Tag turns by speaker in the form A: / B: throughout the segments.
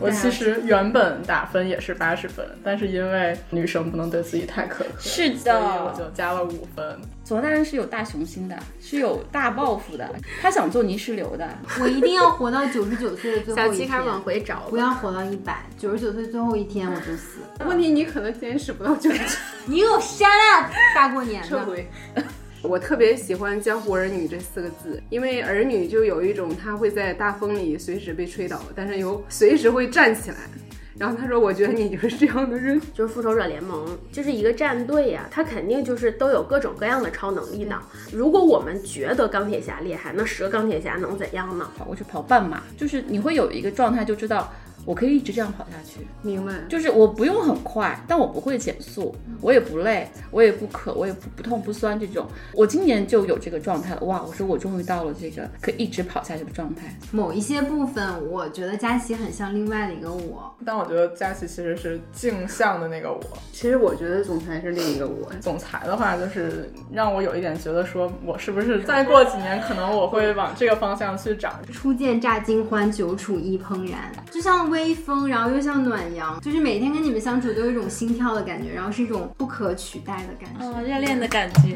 A: 我其实原本打分也是八十分，但是因为女生不能对自己太苛刻，
B: 是的，
A: 所以我就加了五分。
B: 左大人是有大雄心的，是有大抱负的，他想做泥石流的。
C: 我一定要活到九十九岁的最后一天。
D: 小七开始往回找，
C: 不要活到一百，九十九岁最后一天我就死。
D: 问题你可能坚持不到九十九。
C: 你给我删了，大过年的。
D: 撤回。我特别喜欢“江湖儿女”这四个字，因为儿女就有一种他会在大风里随时被吹倒，但是又随时会站起来。然后他说：“我觉得你就是这样的人，
E: 就是复仇者联盟，就是一个战队呀，他肯定就是都有各种各样的超能力呢。如果我们觉得钢铁侠厉害，那十个钢铁侠能怎样呢？
B: 跑过去跑半马，就是你会有一个状态，就知道。”我可以一直这样跑下去，
D: 明白？
B: 就是我不用很快，但我不会减速，我也不累，我也不渴，我也不不痛不酸这种。我今年就有这个状态了，哇！我说我终于到了这个可以一直跑下去的状态。
C: 某一些部分，我觉得佳琪很像另外的一个我，
A: 但我觉得佳琪其实是镜像的那个我。
D: 其实我觉得总裁是另一个我。
A: 总裁的话，就是让我有一点觉得说，我是不是再过几年，可能我会往这个方向去长。
C: 初见乍惊欢，久处亦怦然，就像。微风，然后又像暖阳，就是每天跟你们相处都有一种心跳的感觉，然后是一种不可取代的感觉，
B: 哦，热恋的感觉。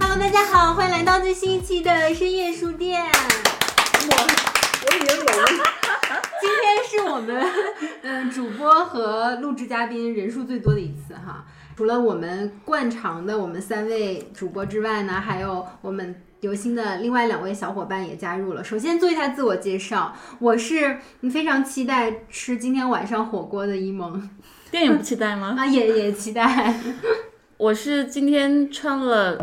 C: Hello，大家好，欢迎来到最新一期的深夜书店。
D: 我我已经聋了。
C: 今天是我们嗯主播和录制嘉宾人数最多的一次哈。除了我们惯常的我们三位主播之外呢，还有我们游心的另外两位小伙伴也加入了。首先做一下自我介绍，我是非常期待吃今天晚上火锅的一萌。
B: 电影不期待吗？
C: 啊，也也期待。
B: 我是今天穿了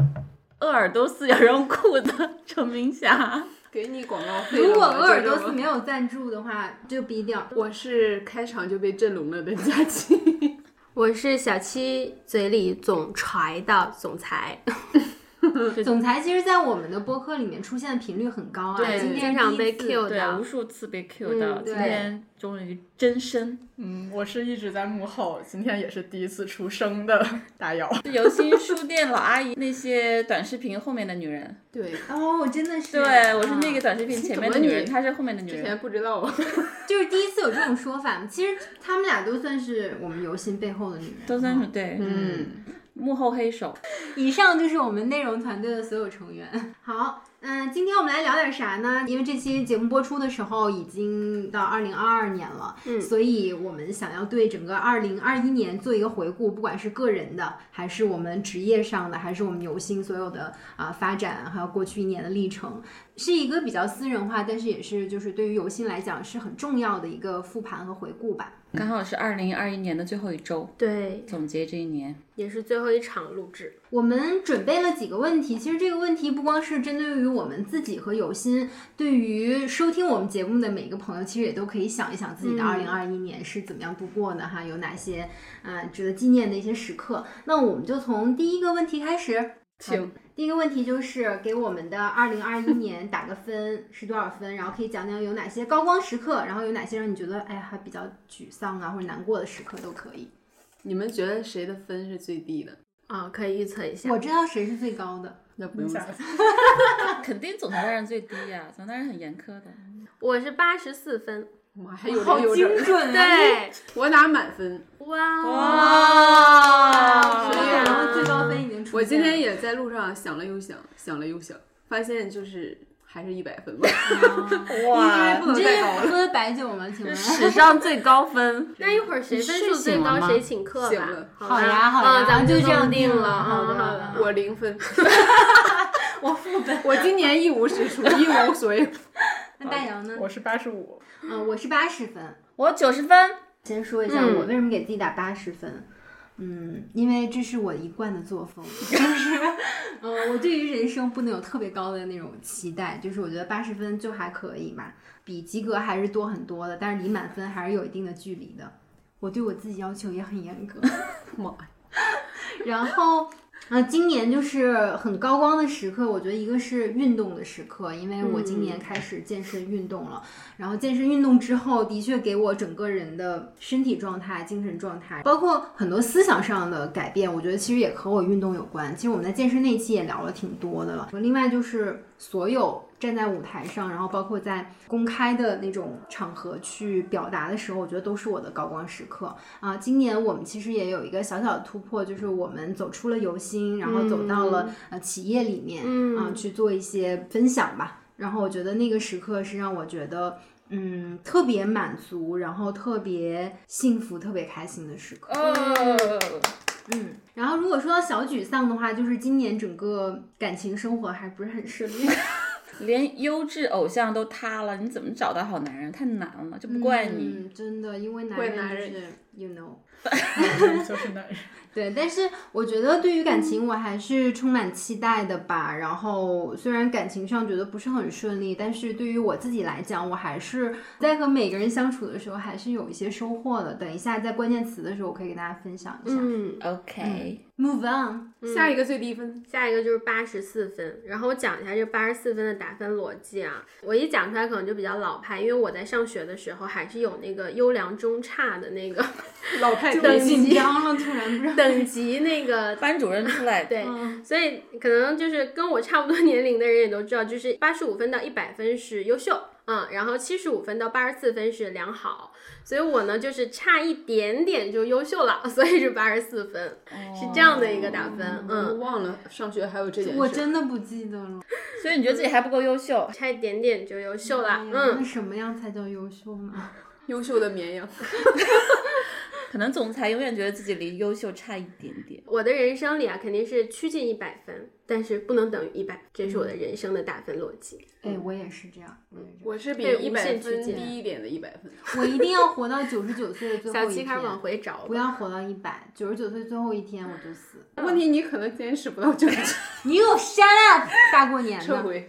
B: 鄂尔多斯羊绒裤的程明霞。
D: 给你广告费。
C: 如果鄂尔多斯没有赞助的话，就逼掉。
D: 我是开场就被震聋了的佳琪。
E: 我是小七嘴里总揣的总裁，
C: 总裁其实，在我们的播客里面出现的频率很高啊，
E: 对，经常被 Q
B: 的，无数次被 Q 到，今天终于真身。
A: 嗯，我是一直在幕后，今天也是第一次出声的大姚。
B: 游心书店老阿姨，那些短视频后面的女人。
D: 对，
C: 哦，我真的是。
B: 对，我是那个短视频前面的女人，她是后面的女人。
D: 之前不知道啊，
C: 就是第一次有这种说法。其实他们俩都算是我们游心背后的女人，
B: 都算是对，嗯，幕后黑手。
C: 以上就是我们内容团队的所有成员。好。嗯，今天我们来聊点啥呢？因为这期节目播出的时候已经到二零二二年了，嗯，所以我们想要对整个二零二一年做一个回顾，不管是个人的，还是我们职业上的，还是我们游心所有的啊发展，还有过去一年的历程，是一个比较私人化，但是也是就是对于游心来讲是很重要的一个复盘和回顾吧。
B: 刚好是二零二一年的最后一周，
E: 对，
B: 总结这一年
E: 也是最后一场录制。
C: 我们准备了几个问题，其实这个问题不光是针对于我们自己和有心，对于收听我们节目的每个朋友，其实也都可以想一想自己的二零二一年是怎么样度过的哈，有哪些啊值得纪念的一些时刻。那我们就从第一个问题开始，
D: 请。
C: 第一个问题就是给我们的二零二一年 打个分是多少分？然后可以讲讲有哪些高光时刻，然后有哪些让你觉得哎呀还比较沮丧啊或者难过的时刻都可以。
D: 你们觉得谁的分是最低的？
E: 啊，可以预测一下。
C: 我知道谁是最高的，
D: 那不用猜。
B: 肯定总裁大人最低呀，总裁大人很严苛的。
E: 我是八十四分。
D: 妈，还 有
C: 好精准啊！
E: 对，
D: 我打满分。
E: 哇
C: 哇！然后最高分已经出。
D: 我今天也在路上想了又想，想了又想，发现就是还是一百分吧。
B: 哇！
D: 不能再高了。
C: 喝白酒吗？请问？
B: 史上最高分。
E: 那一会儿谁分数最高谁请客
D: 吧？
C: 好呀好呀，
E: 咱们就这样
C: 定
E: 了。
C: 好的好的。
D: 我零分。
C: 我负分。
D: 我今年一无是处，一无所有。
C: 那大姚呢？
A: 我是八十五。
C: 嗯，我是八十分。
B: 我九十分。
C: 先说一下我为什么给自己打八十分。嗯，因为这是我一贯的作风，就 是嗯，我对于人生不能有特别高的那种期待，就是我觉得八十分就还可以嘛，比及格还是多很多的，但是离满分还是有一定的距离的。我对我自己要求也很严格。
D: 妈呀！
C: 然后，啊，今年就是很高光的时刻，我觉得一个是运动的时刻，因为我今年开始健身运动了。然后健身运动之后，的确给我整个人的身体状态、精神状态，包括很多思想上的改变，我觉得其实也和我运动有关。其实我们在健身那期也聊了挺多的了。另外就是所有站在舞台上，然后包括在公开的那种场合去表达的时候，我觉得都是我的高光时刻啊。今年我们其实也有一个小小的突破，就是我们走出了游心，然后走到了呃企业里面啊去做一些分享吧。然后我觉得那个时刻是让我觉得，嗯，特别满足，然后特别幸福、特别开心的时刻。
B: 哦，
C: 嗯，然后如果说到小沮丧的话，就是今年整个感情生活还不是很顺利。
B: 连优质偶像都塌了，你怎么找到好男人？太难了，这不怪你。
C: 嗯，真的，因为男
D: 怪
C: 人 you know。
A: 就是男人。
C: 对，但是我觉得对于感情，我还是充满期待的吧。然后虽然感情上觉得不是很顺利，但是对于我自己来讲，我还是在和每个人相处的时候，还是有一些收获的。等一下在关键词的时候，我可以给大家分享一下。
E: 嗯
C: ，OK，Move on，
D: 下一个最低分，
E: 下一个就是八十四分，然后我讲一下这八十四分的打分逻辑啊。我一讲出来可能就比较老派，因为我在上学的时候还是有那个优良中差的那个
D: 老太
E: 等级
C: 张了，突然不知道。
E: 等级那个
B: 班主任出来，
E: 对，
C: 嗯
E: 所以可能就是跟我差不多年龄的人也都知道，就是八十五分到一百分是优秀，嗯，然后七十五分到八十四分是良好，所以我呢就是差一点点就优秀了，所以是八十四分，是这样的一个打分，
D: 我
E: 嗯，
D: 忘了上学还有这件事。
C: 我真的不记得了。
B: 所以你觉得自己还不够优秀？
E: 差一点点就优秀了，
C: 嗯那
E: 嗯，
C: 什么样才叫优秀呢？
D: 优秀的绵羊，
B: 可能总裁永远觉得自己离优秀差一点点。
E: 我的人生里啊肯定是趋近一百分，但是不能等于一百，这是我的人生的打分逻辑。
C: 哎，我也是这样，我也是
D: 我是比一百分低一点的一百分。
C: 我一定要活到九十九岁的最后一天。
E: 小七开始往回找，
C: 不要活到一百，九十九岁最后一天我就死。
D: 问题你可能坚持不到九十，
C: 你给我 shut up！大过年的，
D: 撤回。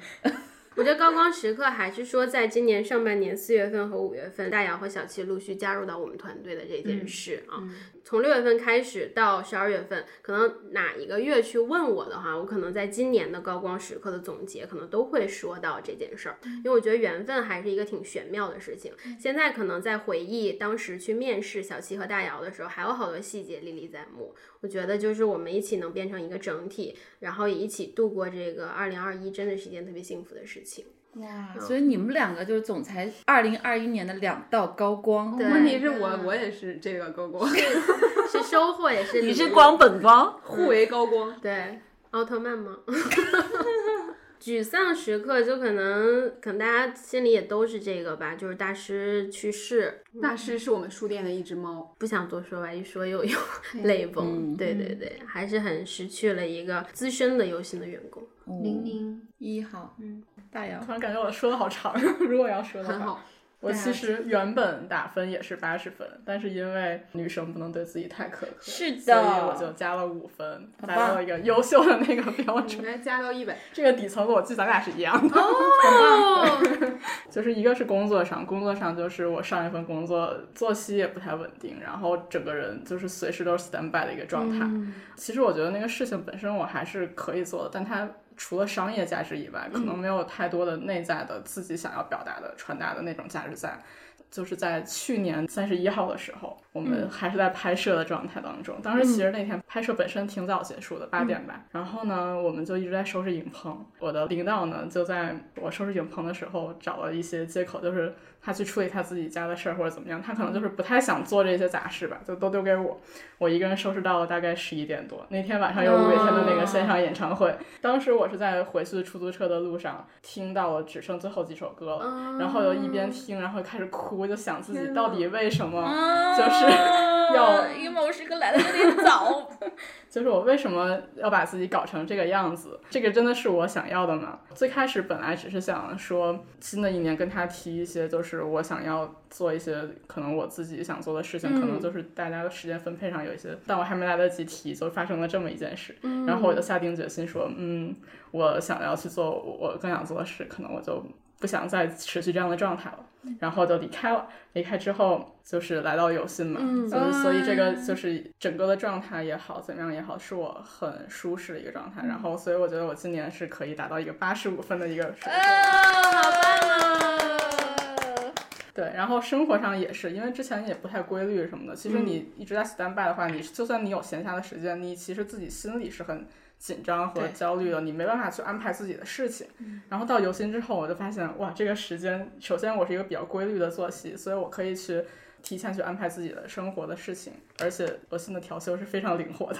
E: 我觉得高光时刻还是说，在今年上半年四月份和五月份，大姚和小七陆续加入到我们团队的这件事啊。从六月份开始到十二月份，可能哪一个月去问我的话，我可能在今年的高光时刻的总结，可能都会说到这件事儿，因为我觉得缘分还是一个挺玄妙的事情。现在可能在回忆当时去面试小七和大姚的时候，还有好多细节历历在目。我觉得就是我们一起能变成一个整体，然后也一起度过这个二零二一，真的是一件特别幸福的事情。
B: 哇，所以你们两个就是总裁二零二一年的两道高光。
E: 对
D: 问题是我我也是这个高光，
E: 是收获也是
B: 你是光本光，
D: 互为高光。
E: 对奥特曼吗？沮丧时刻就可能可能大家心里也都是这个吧，就是大师去世，
D: 大师是我们书店的一只猫，
E: 不想多说吧，一说又有泪崩。对对对，还是很失去了一个资深的游行的员工。
C: 零零
B: 一号，嗯，大姚
A: 突然感觉我说的好长，如果要说的话，
D: 很好。
A: 我其实原本打分也是八十分，但是因为女生不能对自己太苛刻，
B: 是的
A: 所以我就加了五分，达到了一个优秀的那个标准。
D: 应该加到一百。
A: 这个底层逻辑咱俩是一样的，
E: 哦，
A: 就是一个是工作上，工作上就是我上一份工作作息也不太稳定，然后整个人就是随时都是 stand by 的一个状态。其实我觉得那个事情本身我还是可以做的，但它除了商业价值以外，可能没有太多的内在的自己想要表达的、传达的那种价值在。就是在去年三十一号的时候，我们还是在拍摄的状态当中。当时其实那天拍摄本身挺早结束的，八点吧。然后呢，我们就一直在收拾影棚。我的领导呢，就在我收拾影棚的时候找了一些借口，就是他去处理他自己家的事儿或者怎么样。他可能就是不太想做这些杂事吧，就都丢给我。我一个人收拾到了大概十一点多。那天晚上有五月天的那个线上演唱会，当时我是在回去出租车的路上，听到了只剩最后几首歌了，然后又一边听，然后开始哭，就想自己到底为什么就是 要
B: emo 时刻来的有点早。
A: 就是我为什么要把自己搞成这个样子？这个真的是我想要的吗？最开始本来只是想说，新的一年跟他提一些，就是我想要做一些可能我自己想做的事情，可能就是大家的时间分配上有一些，但我还没来得及提，就发生了这么一件事。然后我就下定决心说，嗯，我想要去做我更想做的事，可能我就不想再持续这样的状态了。然后就离开了。离开之后，就是来到有心嘛，就是所以这个就是整个的状态也好，怎么样也好，是我很舒适的一个状态。然后，所以我觉得我今年是可以达到一个八十五分的一个水！对，然后生活上也是，因为之前也不太规律什么的。其实你一直在 stand by 的话，你就算你有闲暇的时间，你其实自己心里是很。紧张和焦虑的，你没办法去安排自己的事情。然后到游心之后，我就发现，哇，这个时间，首先我是一个比较规律的作息，所以我可以去提前去安排自己的生活的事情，而且游心的调休是非常灵活的。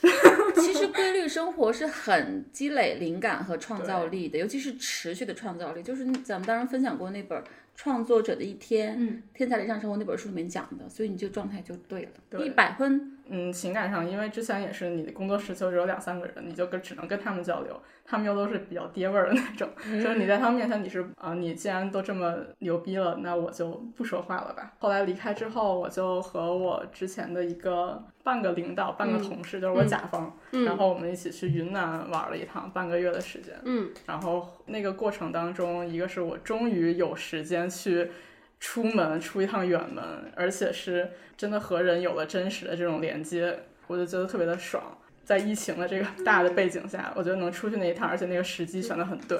B: 其实规律生活是很积累灵感和创造力的，尤其是持续的创造力。就是咱们当时分享过那本《创作者的一天》，嗯，天才理想生活那本书里面讲的，所以你这个状态就对了，一百分。
A: 嗯，情感上，因为之前也是你的工作室就只有两三个人，你就跟只能跟他们交流，他们又都是比较爹味儿的那种，就是你在他们面前你是啊，你既然都这么牛逼了，那我就不说话了吧。后来离开之后，我就和我之前的一个半个领导、半个同事，就是我甲方，然后我们一起去云南玩了一趟，半个月的时间。
E: 嗯，
A: 然后那个过程当中，一个是我终于有时间去。出门出一趟远门，而且是真的和人有了真实的这种连接，我就觉得特别的爽。在疫情的这个大的背景下，我觉得能出去那一趟，而且那个时机选的很对，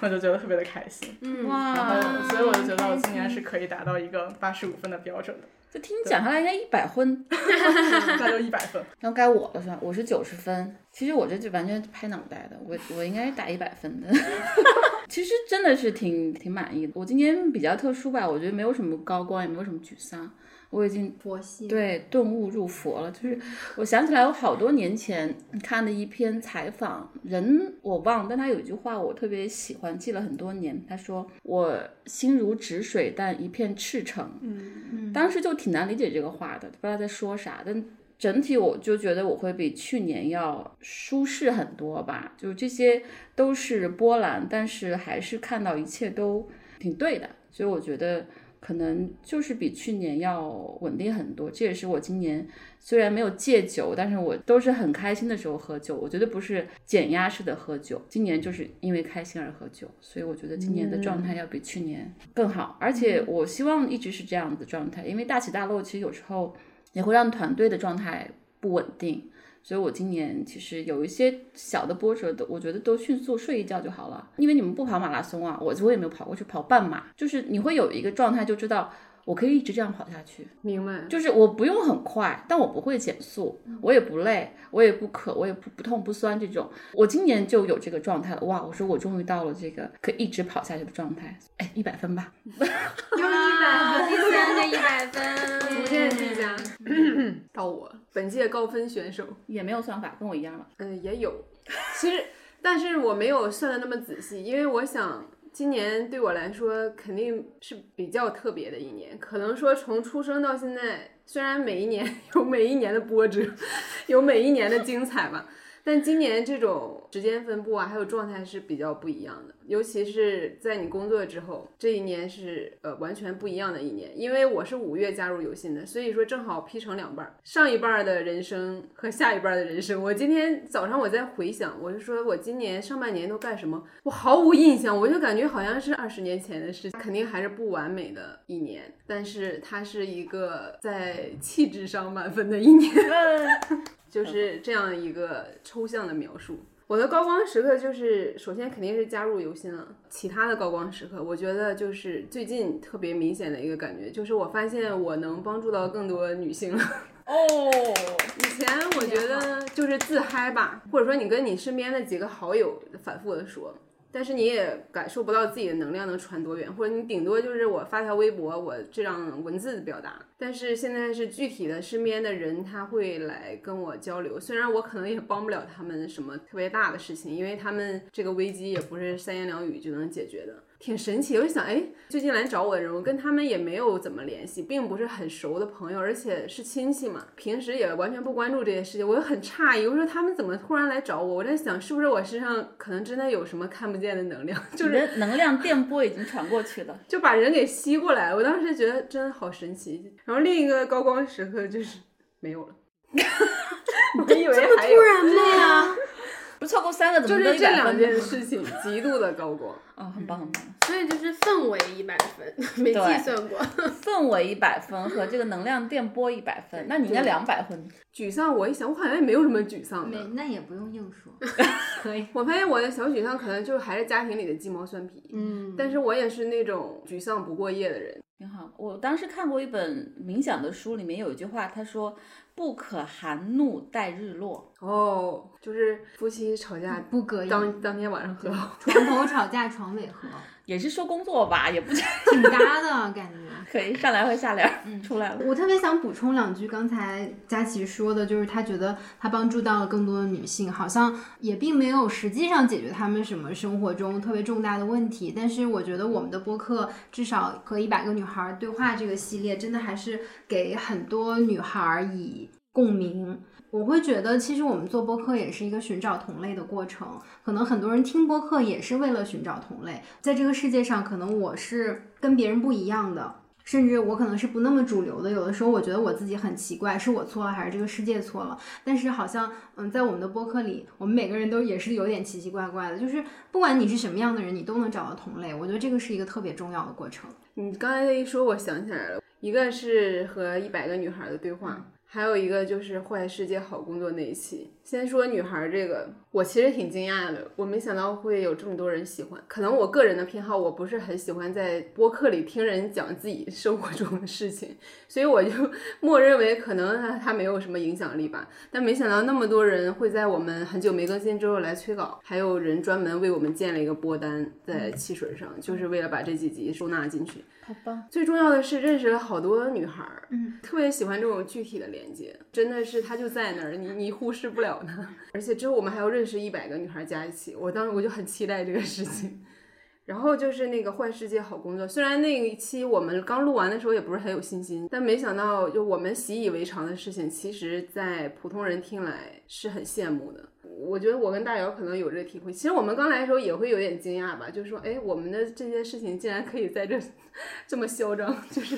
A: 我就觉得特别的开心。
B: 嗯哇！
A: 然后，所以我就觉得我今年是可以达到一个八十五分的标准的。
B: 就听你讲下来，应该一百分，
A: 那就一百分。
B: 然后该我了是吧？我是九十分。其实我这就完全拍脑袋的，我我应该是打一百分的。其实真的是挺挺满意的。我今年比较特殊吧，我觉得没有什么高光，也没有什么沮丧。我已经
C: 佛系
B: 对顿悟入佛了，就是我想起来我好多年前看的一篇采访，人我忘，但他有一句话我特别喜欢，记了很多年。他说我心如止水，但一片赤诚。
C: 嗯嗯，
B: 当时就挺难理解这个话的，不知道在说啥。但整体我就觉得我会比去年要舒适很多吧，就这些都是波澜，但是还是看到一切都挺对的，所以我觉得。可能就是比去年要稳定很多，这也是我今年虽然没有戒酒，但是我都是很开心的时候喝酒。我觉得不是减压式的喝酒，今年就是因为开心而喝酒，所以我觉得今年的状态要比去年更好。而且我希望一直是这样的状态，因为大起大落其实有时候也会让团队的状态不稳定。所以，我今年其实有一些小的波折，都我觉得都迅速睡一觉就好了。因为你们不跑马拉松啊，我我也没有跑过去跑半马，就是你会有一个状态，就知道我可以一直这样跑下去。
D: 明白，
B: 就是我不用很快，但我不会减速，我也不累，我也不渴，我也不不痛不酸这种。我今年就有这个状态了，哇！我说我终于到了这个可以一直跑下去的状态。哎，一百分吧，
C: 又一百分，
E: 第三个一百 分，
D: 无限递加。到我。本届高分选手
B: 也没有算法，跟我一样了。
D: 嗯，也有，其实，但是我没有算的那么仔细，因为我想今年对我来说肯定是比较特别的一年。可能说从出生到现在，虽然每一年 有每一年的波折，有每一年的精彩吧。但今年这种时间分布啊，还有状态是比较不一样的，尤其是在你工作之后，这一年是呃完全不一样的一年。因为我是五月加入有信的，所以说正好劈成两半儿，上一半的人生和下一半的人生。我今天早上我在回想，我就说我今年上半年都干什么，我毫无印象，我就感觉好像是二十年前的事，肯定还是不完美的一年，但是它是一个在气质上满分的一年。就是这样一个抽象的描述。我的高光时刻就是，首先肯定是加入游心了。其他的高光时刻，我觉得就是最近特别明显的一个感觉，就是我发现我能帮助到更多女性了。哦，以前我觉得就是自嗨吧，或者说你跟你身边的几个好友反复的说。但是你也感受不到自己的能量能传多远，或者你顶多就是我发条微博，我这样文字表达。但是现在是具体的，身边的人他会来跟我交流，虽然我可能也帮不了他们什么特别大的事情，因为他们这个危机也不是三言两语就能解决的。挺神奇。我就想，哎，最近来找我的人，我跟他们也没有怎么联系，并不是很熟的朋友，而且是亲戚嘛，平时也完全不关注这些事情，我就很诧异。我说他们怎么突然来找我？我在想，是不是我身上可能真的有什么看不见的能量，就是
B: 能量电波已经传过去了，
D: 就把人给吸过来。我当时觉得真的好神奇。然后另一个高光时刻就是没有了。我以为还有，
E: 突然的呀，
B: 不超过三个怎么
D: 就是这两件事情极度的高光
B: 哦，很棒很棒。
E: 所以就是氛围一百分，没计算过。
B: 氛围一百分和这个能量电波一百分，那你应该两百分。
D: 沮丧，我一想，我好像也没有什么沮丧的。
C: 那也不用硬说，可以。
D: 我发现我的小沮丧可能就还是家庭里的鸡毛蒜皮。
E: 嗯，
D: 但是我也是那种沮丧不过夜的人。
B: 挺好。我当时看过一本冥想的书，里面有一句话，他说。不可含怒待日落
D: 哦，就是夫妻吵架
C: 不隔夜，
D: 当当天晚上和好，
C: 床头吵架床尾和，
B: 也是说工作吧，也不
C: 挺搭的感觉，
B: 可以上来和下联嗯出来了。
C: 我特别想补充两句，刚才佳琪说的，就是他觉得他帮助到了更多的女性，好像也并没有实际上解决他们什么生活中特别重大的问题。但是我觉得我们的播客至少和一百个女孩对话这个系列，真的还是给很多女孩以。共鸣，我会觉得其实我们做播客也是一个寻找同类的过程。可能很多人听播客也是为了寻找同类，在这个世界上，可能我是跟别人不一样的，甚至我可能是不那么主流的。有的时候我觉得我自己很奇怪，是我错了还是这个世界错了？但是好像，嗯，在我们的播客里，我们每个人都也是有点奇奇怪怪的。就是不管你是什么样的人，你都能找到同类。我觉得这个是一个特别重要的过程。
D: 你刚才一说，我想起来了，一个是和一百个女孩的对话。还有一个就是《坏世界好工作》那一期。先说女孩这个，我其实挺惊讶的，我没想到会有这么多人喜欢。可能我个人的偏好，我不是很喜欢在播客里听人讲自己生活中的事情，所以我就 默认为可能他他没有什么影响力吧。但没想到那么多人会在我们很久没更新之后来催稿，还有人专门为我们建了一个播单在汽水上，就是为了把这几集收纳进去。
B: 好棒！
D: 最重要的是认识了好多女孩儿，嗯，特别喜欢这种具体的连接，真的是她就在那儿，你你忽视不了她。而且之后我们还要认识一百个女孩加一起，我当时我就很期待这个事情。然后就是那个坏世界好工作，虽然那一期我们刚录完的时候也不是很有信心，但没想到就我们习以为常的事情，其实在普通人听来是很羡慕的。我觉得我跟大姚可能有这个体会。其实我们刚来的时候也会有点惊讶吧，就是说，哎，我们的这些事情竟然可以在这 这么嚣张，就是，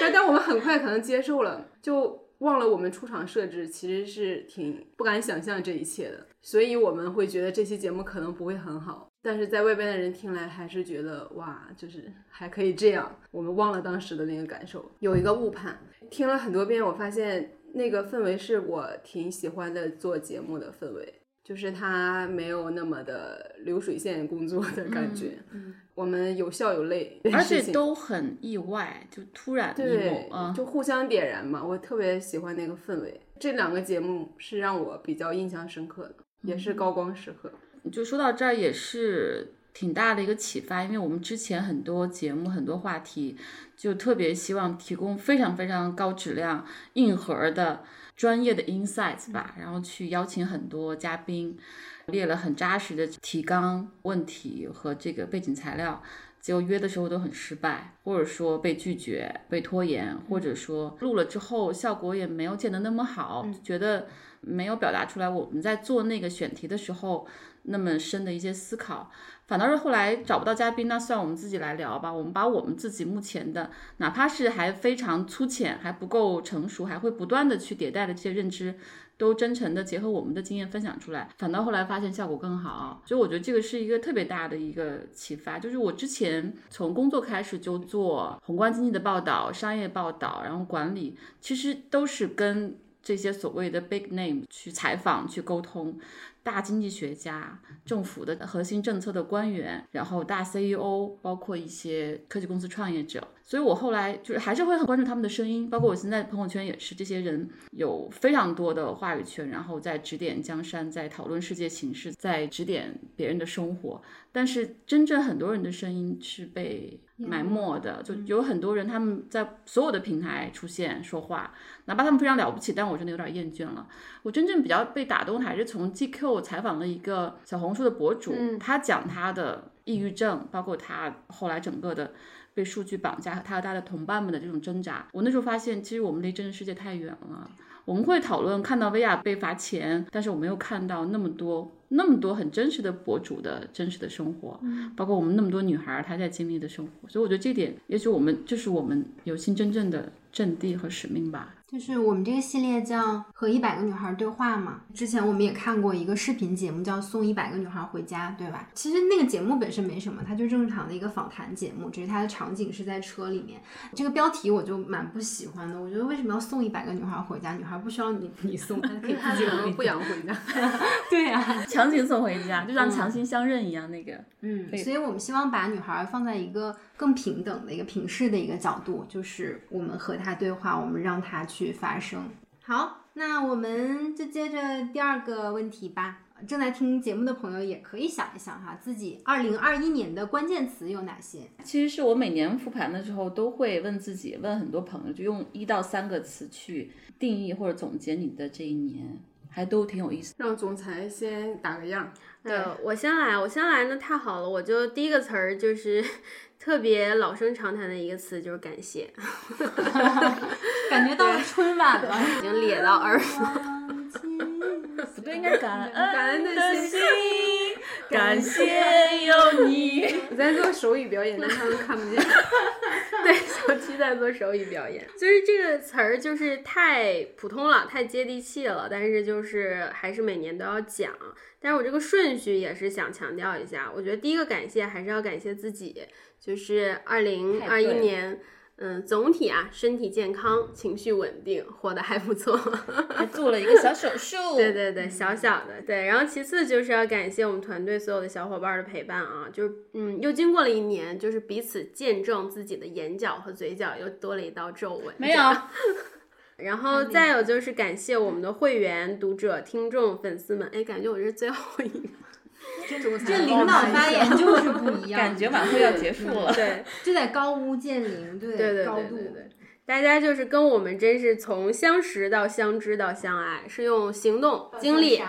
D: 但但我们很快可能接受了，就忘了我们出场设置其实是挺不敢想象这一切的，所以我们会觉得这期节目可能不会很好，但是在外边的人听来还是觉得哇，就是还可以这样。我们忘了当时的那个感受，有一个误判，听了很多遍，我发现。那个氛围是我挺喜欢的，做节目的氛围，就是它没有那么的流水线工作的感觉。嗯，我们有笑有泪，
B: 而且都很意外，就突然
D: 对，就互相点燃嘛。我特别喜欢那个氛围。这两个节目是让我比较印象深刻的，也是高光时刻。
B: 就说到这儿，也是。挺大的一个启发，因为我们之前很多节目、很多话题，就特别希望提供非常非常高质量、硬核的专业的 insights 吧，然后去邀请很多嘉宾，列了很扎实的提纲、问题和这个背景材料，结果约的时候都很失败，或者说被拒绝、被拖延，或者说录了之后效果也没有见得那么好，觉得没有表达出来我们在做那个选题的时候那么深的一些思考。反倒是后来找不到嘉宾，那算我们自己来聊吧。我们把我们自己目前的，哪怕是还非常粗浅、还不够成熟、还会不断的去迭代的这些认知，都真诚的结合我们的经验分享出来。反倒后来发现效果更好，所以我觉得这个是一个特别大的一个启发。就是我之前从工作开始就做宏观经济的报道、商业报道，然后管理，其实都是跟这些所谓的 big name 去采访、去沟通。大经济学家、政府的核心政策的官员，然后大 CEO，包括一些科技公司创业者。所以我后来就是还是会很关注他们的声音，包括我现在朋友圈也是，这些人有非常多的话语权，然后在指点江山，在讨论世界形势，在指点别人的生活。但是真正很多人的声音是被埋没的，就有很多人他们在所有的平台出现说话，哪怕他们非常了不起，但我真的有点厌倦了。我真正比较被打动的还是从 GQ 采访了一个小红书的博主，他讲他的抑郁症，包括他后来整个的。被数据绑架和他和他的同伴们的这种挣扎，我那时候发现，其实我们离真实世界太远了。我们会讨论看到薇娅被罚钱，但是我没有看到那么多那么多很真实的博主的真实的生活，包括我们那么多女孩她在经历的生活。所以我觉得这点，也许我们就是我们有心真正的阵地和使命吧。
C: 就是我们这个系列叫和一百个女孩对话嘛。之前我们也看过一个视频节目，叫送一百个女孩回家，对吧？其实那个节目本身没什么，它就正常的一个访谈节目，只是它的场景是在车里面。这个标题我就蛮不喜欢的。我觉得为什么要送一百个女孩回家？女孩不需要你你送，她可以 自己回
D: 不想回家。
C: 对呀，
B: 强行送回家，就像强行相认一样那个。
C: 嗯，所以我们希望把女孩放在一个更平等的一个平视的一个角度，就是我们和她对话，我们让她去发生。好，那我们就接着第二个问题吧。正在听节目的朋友也可以想一想哈，自己二零二一年的关键词有哪些？
B: 其实是我每年复盘的时候都会问自己，问很多朋友，就用一到三个词去定义或者总结你的这一年，还都挺有意思。
D: 让总裁先打个样。
E: 对，我先来，我先来，那太好了，我就第一个词儿就是 特别老生常谈的一个词，就是感谢。
C: 感觉到了春晚了，
E: 已经咧到耳。
B: 不对，应该感恩
D: 感恩的心，
B: 感谢有你。
D: 我在做手语表演，但他们看不见。
E: 对，小七在做手语表演，就是这个词儿就是太普通了，太接地气了，但是就是还是每年都要讲。但是我这个顺序也是想强调一下，我觉得第一个感谢还是要感谢自己，就是二零二一年。嗯，总体啊，身体健康，情绪稳定，活得还不错，
B: 还 做了一个小手术。
E: 对对对，小小的。对，然后其次就是要感谢我们团队所有的小伙伴的陪伴啊，就是嗯，又经过了一年，就是彼此见证自己的眼角和嘴角又多了一道皱纹。
B: 没有。
E: 然后再有就是感谢我们的会员、读者、听众、粉丝们。哎，感觉我是最后一个。
C: 这领导发言就是不一样，
B: 感觉晚会要结束了。
E: 对，
C: 就在高屋建瓴，对
E: 对对对对，大家就是跟我们真是从相识到相知到相爱，是用行动、经历、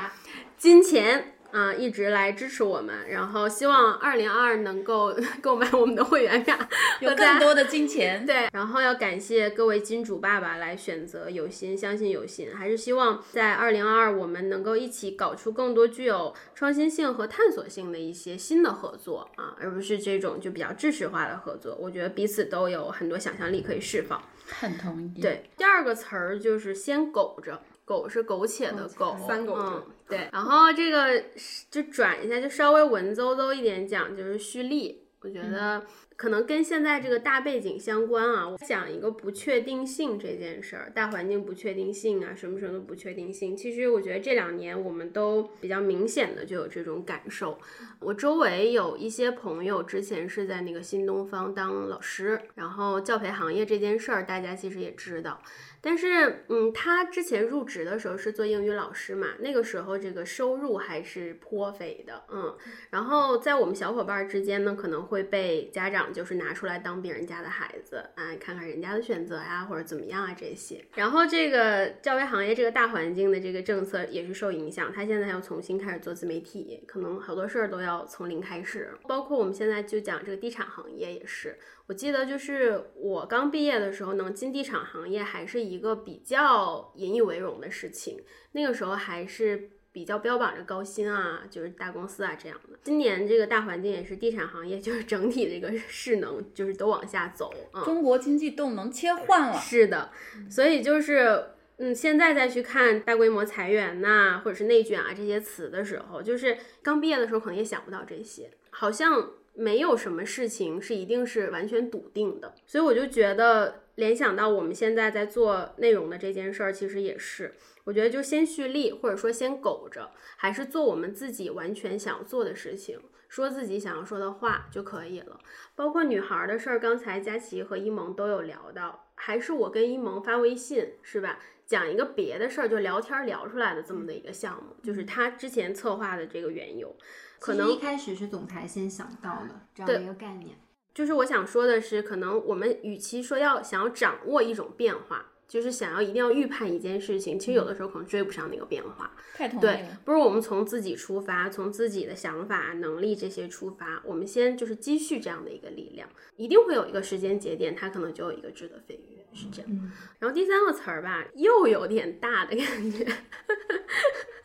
E: 金钱。啊，一直来支持我们，然后希望二零二二能够 购买我们的会员卡，
B: 有更多的金钱。
E: 对，然后要感谢各位金主爸爸来选择有心，相信有心，还是希望在二零二二我们能够一起搞出更多具有创新性和探索性的一些新的合作啊，而不是这种就比较知识化的合作。我觉得彼此都有很多想象力可以释放。
B: 很同意。
E: 对，第二个词儿就是先苟着。苟是苟且的苟，
D: 三苟
E: 嗯，对。然后这个就转一下，就稍微文绉绉一点讲，就是蓄力。我觉得可能跟现在这个大背景相关啊。我讲一个不确定性这件事儿，大环境不确定性啊，什么什么的不确定性。其实我觉得这两年我们都比较明显的就有这种感受。我周围有一些朋友之前是在那个新东方当老师，然后教培行业这件事儿，大家其实也知道。但是，嗯，他之前入职的时候是做英语老师嘛，那个时候这个收入还是颇肥的，嗯。然后在我们小伙伴之间呢，可能会被家长就是拿出来当别人家的孩子，啊，看看人家的选择呀，或者怎么样啊这些。然后这个教育行业这个大环境的这个政策也是受影响，他现在要重新开始做自媒体，可能好多事儿都要从零开始，包括我们现在就讲这个地产行业也是。我记得就是我刚毕业的时候，能进地产行业还是一个比较引以为荣的事情。那个时候还是比较标榜着高薪啊，就是大公司啊这样的。今年这个大环境也是地产行业，就是整体这个势能就是都往下走啊。
B: 中国经济动能切换了。
E: 是的，所以就是嗯，现在再去看大规模裁员呐，或者是内卷啊这些词的时候，就是刚毕业的时候可能也想不到这些，好像。没有什么事情是一定是完全笃定的，所以我就觉得联想到我们现在在做内容的这件事儿，其实也是，我觉得就先蓄力，或者说先苟着，还是做我们自己完全想做的事情。说自己想要说的话就可以了。包括女孩的事儿，刚才佳琪和一萌都有聊到，还是我跟一萌发微信是吧？讲一个别的事儿，就聊天聊出来的这么的一个项目，就是他之前策划的这个缘由。可能
C: 一开始是总裁先想到的这样的一个概念。
E: 就是我想说的是，可能我们与其说要想要掌握一种变化。就是想要一定要预判一件事情，其实有的时候可能追不上那个变化。
B: 太同意
E: 对，不如我们从自己出发，从自己的想法、能力这些出发，我们先就是积蓄这样的一个力量，一定会有一个时间节点，它可能就有一个质的飞跃，是这样。然后第三个词儿吧，又有点大的感觉。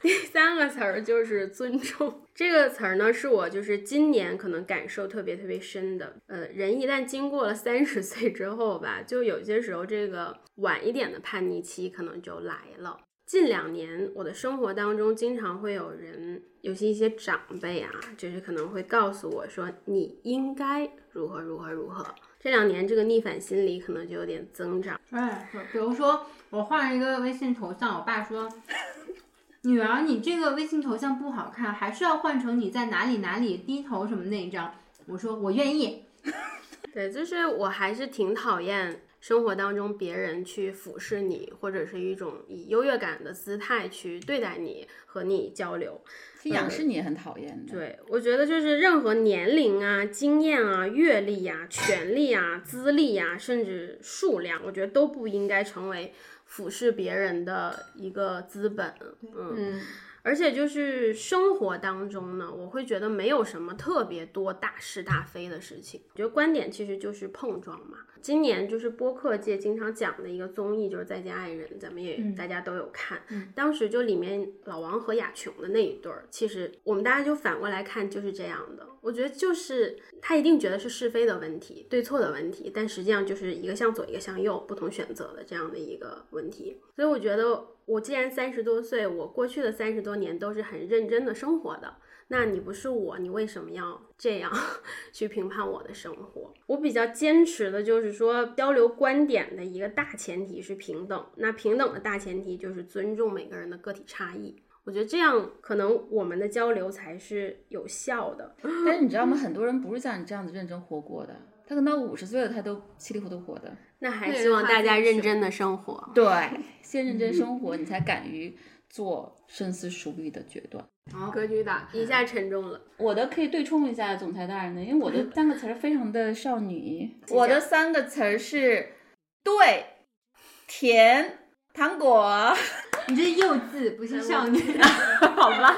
E: 第三个词儿就是尊重。这个词儿呢，是我就是今年可能感受特别特别深的。呃，人一旦经过了三十岁之后吧，就有些时候这个晚一点的叛逆期可能就来了。近两年我的生活当中，经常会有人，尤其一些长辈啊，就是可能会告诉我说，你应该如何如何如何。这两年这个逆反心理可能就有点增长。
C: 哎，比如说我换了一个微信头像，我爸说。女儿，你这个微信头像不好看，还是要换成你在哪里哪里低头什么那一张。我说我愿意。
E: 对，就是我还是挺讨厌生活当中别人去俯视你，或者是一种以优越感的姿态去对待你和你交流。
B: 仰视你也很讨厌的。
E: 对，我觉得就是任何年龄啊、经验啊、阅历啊、权力啊、资历啊，甚至数量，我觉得都不应该成为。俯视别人的一个资本，嗯，而且就是生活当中呢，我会觉得没有什么特别多大是大非的事情，我觉得观点其实就是碰撞嘛。今年就是播客界经常讲的一个综艺，就是《再见爱人》，咱们也大家都有看。当时就里面老王和雅琼的那一对儿，其实我们大家就反过来看就是这样的。我觉得就是他一定觉得是是非的问题、对错的问题，但实际上就是一个向左，一个向右，不同选择的这样的一个问题。所以我觉得，我既然三十多岁，我过去的三十多年都是很认真的生活的。那你不是我，你为什么要这样 去评判我的生活？我比较坚持的就是说，交流观点的一个大前提是平等。那平等的大前提就是尊重每个人的个体差异。我觉得这样可能我们的交流才是有效的。
B: 但是你知道吗？很多人不是像你这样子认真活过的，他可能到五十岁了，他都稀里糊涂活的。
E: 那还希望大家认真的生活。
B: 对，先认真生活，你才敢于做深思熟虑的决断。
D: 好，格局大，
E: 一下沉重了。
B: 我的可以对冲一下总裁大人的，因为我的三个词儿非常的少女。我的三个词儿是对、甜、糖果。
C: 你这是幼稚，不是少女。
B: 好吧。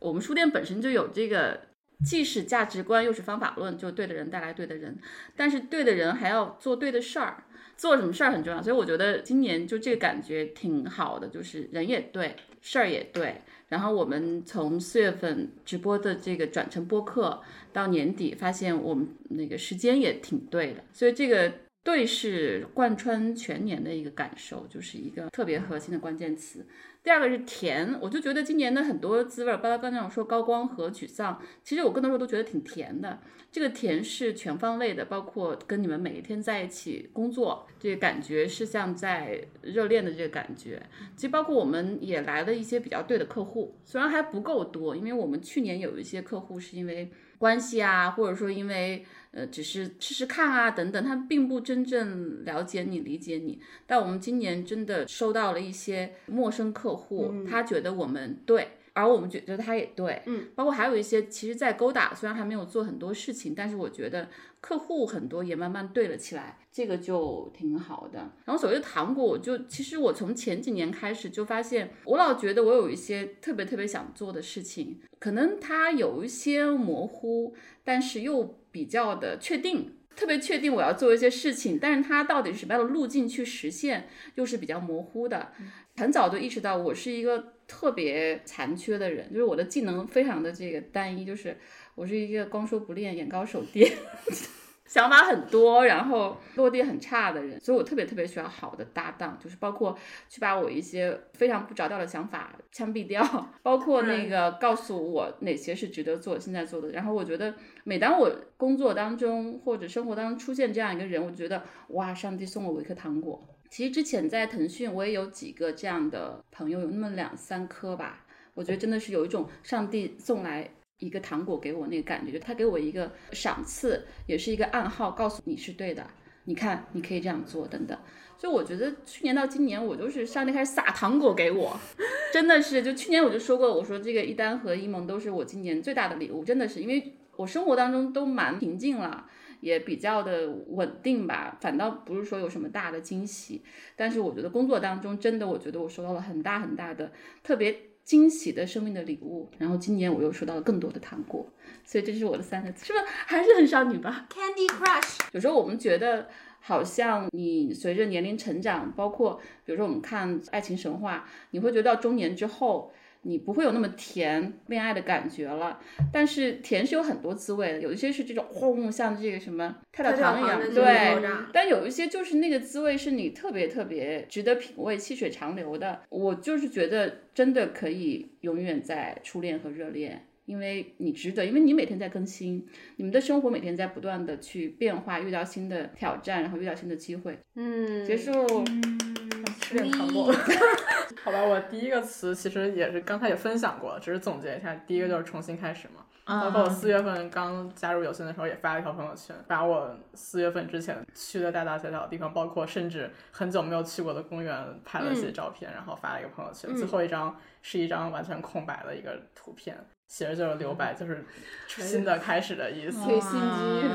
B: 我们书店本身就有这个，既是价值观，又是方法论，就对的人带来对的人，但是对的人还要做对的事儿，做什么事儿很重要。所以我觉得今年就这个感觉挺好的，就是人也对，事儿也对。然后我们从四月份直播的这个转成播客，到年底发现我们那个时间也挺对的，所以这个对是贯穿全年的一个感受，就是一个特别核心的关键词。第二个是甜，我就觉得今年的很多滋味，包括刚才我说高光和沮丧，其实我更多时候都觉得挺甜的。这个甜是全方位的，包括跟你们每一天在一起工作，这个感觉是像在热恋的这个感觉。其实包括我们也来了一些比较对的客户，虽然还不够多，因为我们去年有一些客户是因为关系啊，或者说因为呃只是试试看啊等等，他并不真正了解你、理解你。但我们今年真的收到了一些陌生客户，他觉得我们对。而我们觉得他也对，
E: 嗯，
B: 包括还有一些，其实，在勾搭，虽然还没有做很多事情，但是我觉得客户很多也慢慢对了起来，这个就挺好的。然后所谓的糖果，我就其实我从前几年开始就发现，我老觉得我有一些特别特别想做的事情，可能它有一些模糊，但是又比较的确定，特别确定我要做一些事情，但是它到底是什么样的路径去实现，又是比较模糊的。很早就意识到我是一个。特别残缺的人，就是我的技能非常的这个单一，就是我是一个光说不练，眼高手低，想法很多，然后落地很差的人，所以我特别特别需要好的搭档，就是包括去把我一些非常不着调的想法枪毙掉，包括那个告诉我哪些是值得做现在做的。然后我觉得，每当我工作当中或者生活当中出现这样一个人，我觉得哇，上帝送了我一颗糖果。其实之前在腾讯，我也有几个这样的朋友，有那么两三颗吧。我觉得真的是有一种上帝送来一个糖果给我那个感觉，就他给我一个赏赐，也是一个暗号，告诉你是对的。你看，你可以这样做，等等。所以我觉得去年到今年，我就是上帝开始撒糖果给我，真的是。就去年我就说过，我说这个一丹和一萌都是我今年最大的礼物，真的是，因为我生活当中都蛮平静了，也比较的稳定吧，反倒不是说有什么大的惊喜。但是我觉得工作当中，真的我觉得我收到了很大很大的特别惊喜的生命的礼物。然后今年我又收到了更多的糖果，所以这是我的三个字，是不是还是很少女吧
C: ？Candy Crush，
B: 有时候我们觉得，好像你随着年龄成长，包括比如说我们看《爱情神话》，你会觉得到中年之后，你不会有那么甜恋爱的感觉了。但是甜是有很多滋味的，有一些是这种轰，像这个什么跳跳糖一样，对。但有一些就是那个滋味是你特别特别值得品味、细水长流的。我就是觉得真的可以永远在初恋和热恋。因为你值得，因为你每天在更新，你们的生活每天在不断的去变化，遇到新的挑战，然后遇到新的机会。
D: 嗯，
B: 结束，
A: 吃点糖果。好吧，我第一个词其实也是刚才也分享过，只是总结一下，第一个就是重新开始嘛。包括我四月份刚加入有心的时候，也发了一条朋友圈，把我四月份之前去的大大小小的地方，包括甚至很久没有去过的公园，拍了一些照片，然后发了一个朋友圈。最后一张是一张完全空白的一个图片，写着就是留白，就是新的开始的意思。
D: 挺心机。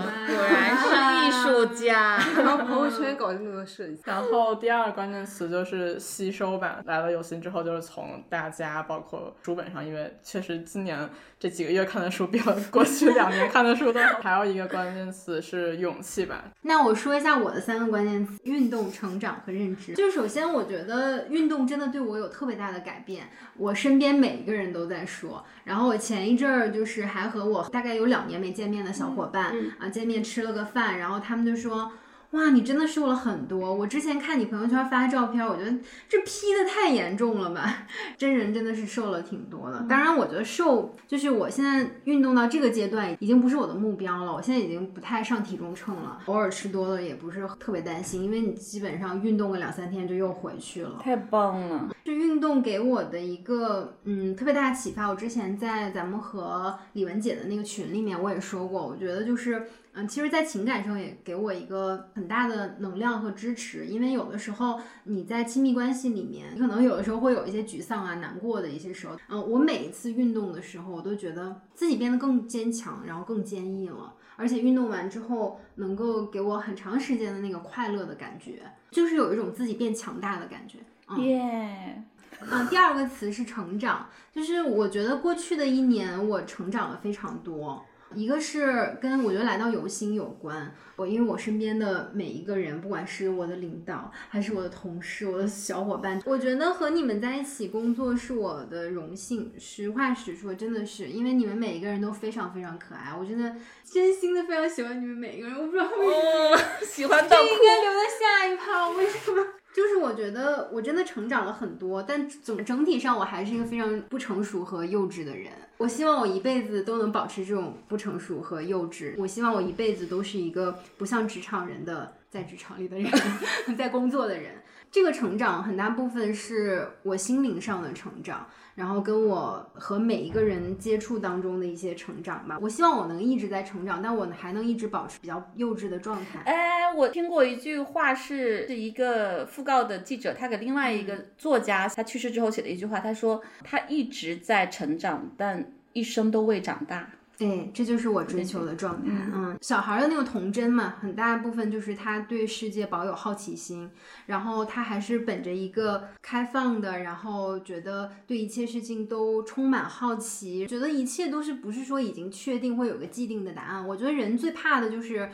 B: 果然是艺术家。
D: 然后朋友圈搞这么多设计，
A: 然后第二个关键词就是吸收吧。来了有心之后，就是从大家包括书本上，因为确实今年这几个月看的书比我 过去两年看的书都好。还有一个关键词是勇气吧。
C: 那我说一下我的三个关键词：运动、成长和认知。就首先，我觉得运动真的对我有特别大的改变，我身边每一个人都在说。然后我前一阵儿就是还和我大概有两年没见面的小伙伴、啊见面吃了个饭，然后他们就说。哇，你真的瘦了很多！我之前看你朋友圈发的照片，我觉得这 P 的太严重了吧？真人真的是瘦了挺多的。当然，我觉得瘦就是我现在运动到这个阶段，已经不是我的目标了。我现在已经不太上体重秤了，偶尔吃多了也不是特别担心，因为你基本上运动个两三天就又回去了。
B: 太棒了！
C: 是运动给我的一个嗯特别大的启发。我之前在咱们和李文姐的那个群里面我也说过，我觉得就是嗯，其实，在情感上也给我一个很大的能量和支持。因为有的时候你在亲密关系里面，可能有的时候会有一些沮丧啊、难过的一些时候。嗯，我每一次运动的时候，我都觉得自己变得更坚强，然后更坚毅了。而且运动完之后，能够给我很长时间的那个快乐的感觉，就是有一种自己变强大的感觉。嗯
B: 耶！
C: 嗯，第二个词是成长，就是我觉得过去的一年我成长了非常多。一个是跟我觉得来到有心有关，我因为我身边的每一个人，不管是我的领导，还是我的同事、我的小伙伴，我觉得和你们在一起工作是我的荣幸。实话实说，真的是因为你们每一个人都非常非常可爱，我真的真心的非常喜欢你们每一个人。我不知道为什么。
B: 哦，喜欢到
C: 这应该留在下一趴，为什么？就是我觉得我真的成长了很多，但总整体上我还是一个非常不成熟和幼稚的人。我希望我一辈子都能保持这种不成熟和幼稚。我希望我一辈子都是一个不像职场人的在职场里的人，在工作的人。这个成长很大部分是我心灵上的成长，然后跟我和每一个人接触当中的一些成长吧。我希望我能一直在成长，但我还能一直保持比较幼稚的状态。
B: 哎，我听过一句话是，是一个讣告的记者，他给另外一个作家，他去世之后写的一句话，他说他一直在成长，但一生都未长大。
C: 对，这就是我追求的状态。嗯，小孩的那个童真嘛，很大部分就是他对世界保有好奇心，然后他还是本着一个开放的，然后觉得对一切事情都充满好奇，觉得一切都是不是说已经确定会有个既定的答案。我觉得人最怕的就是。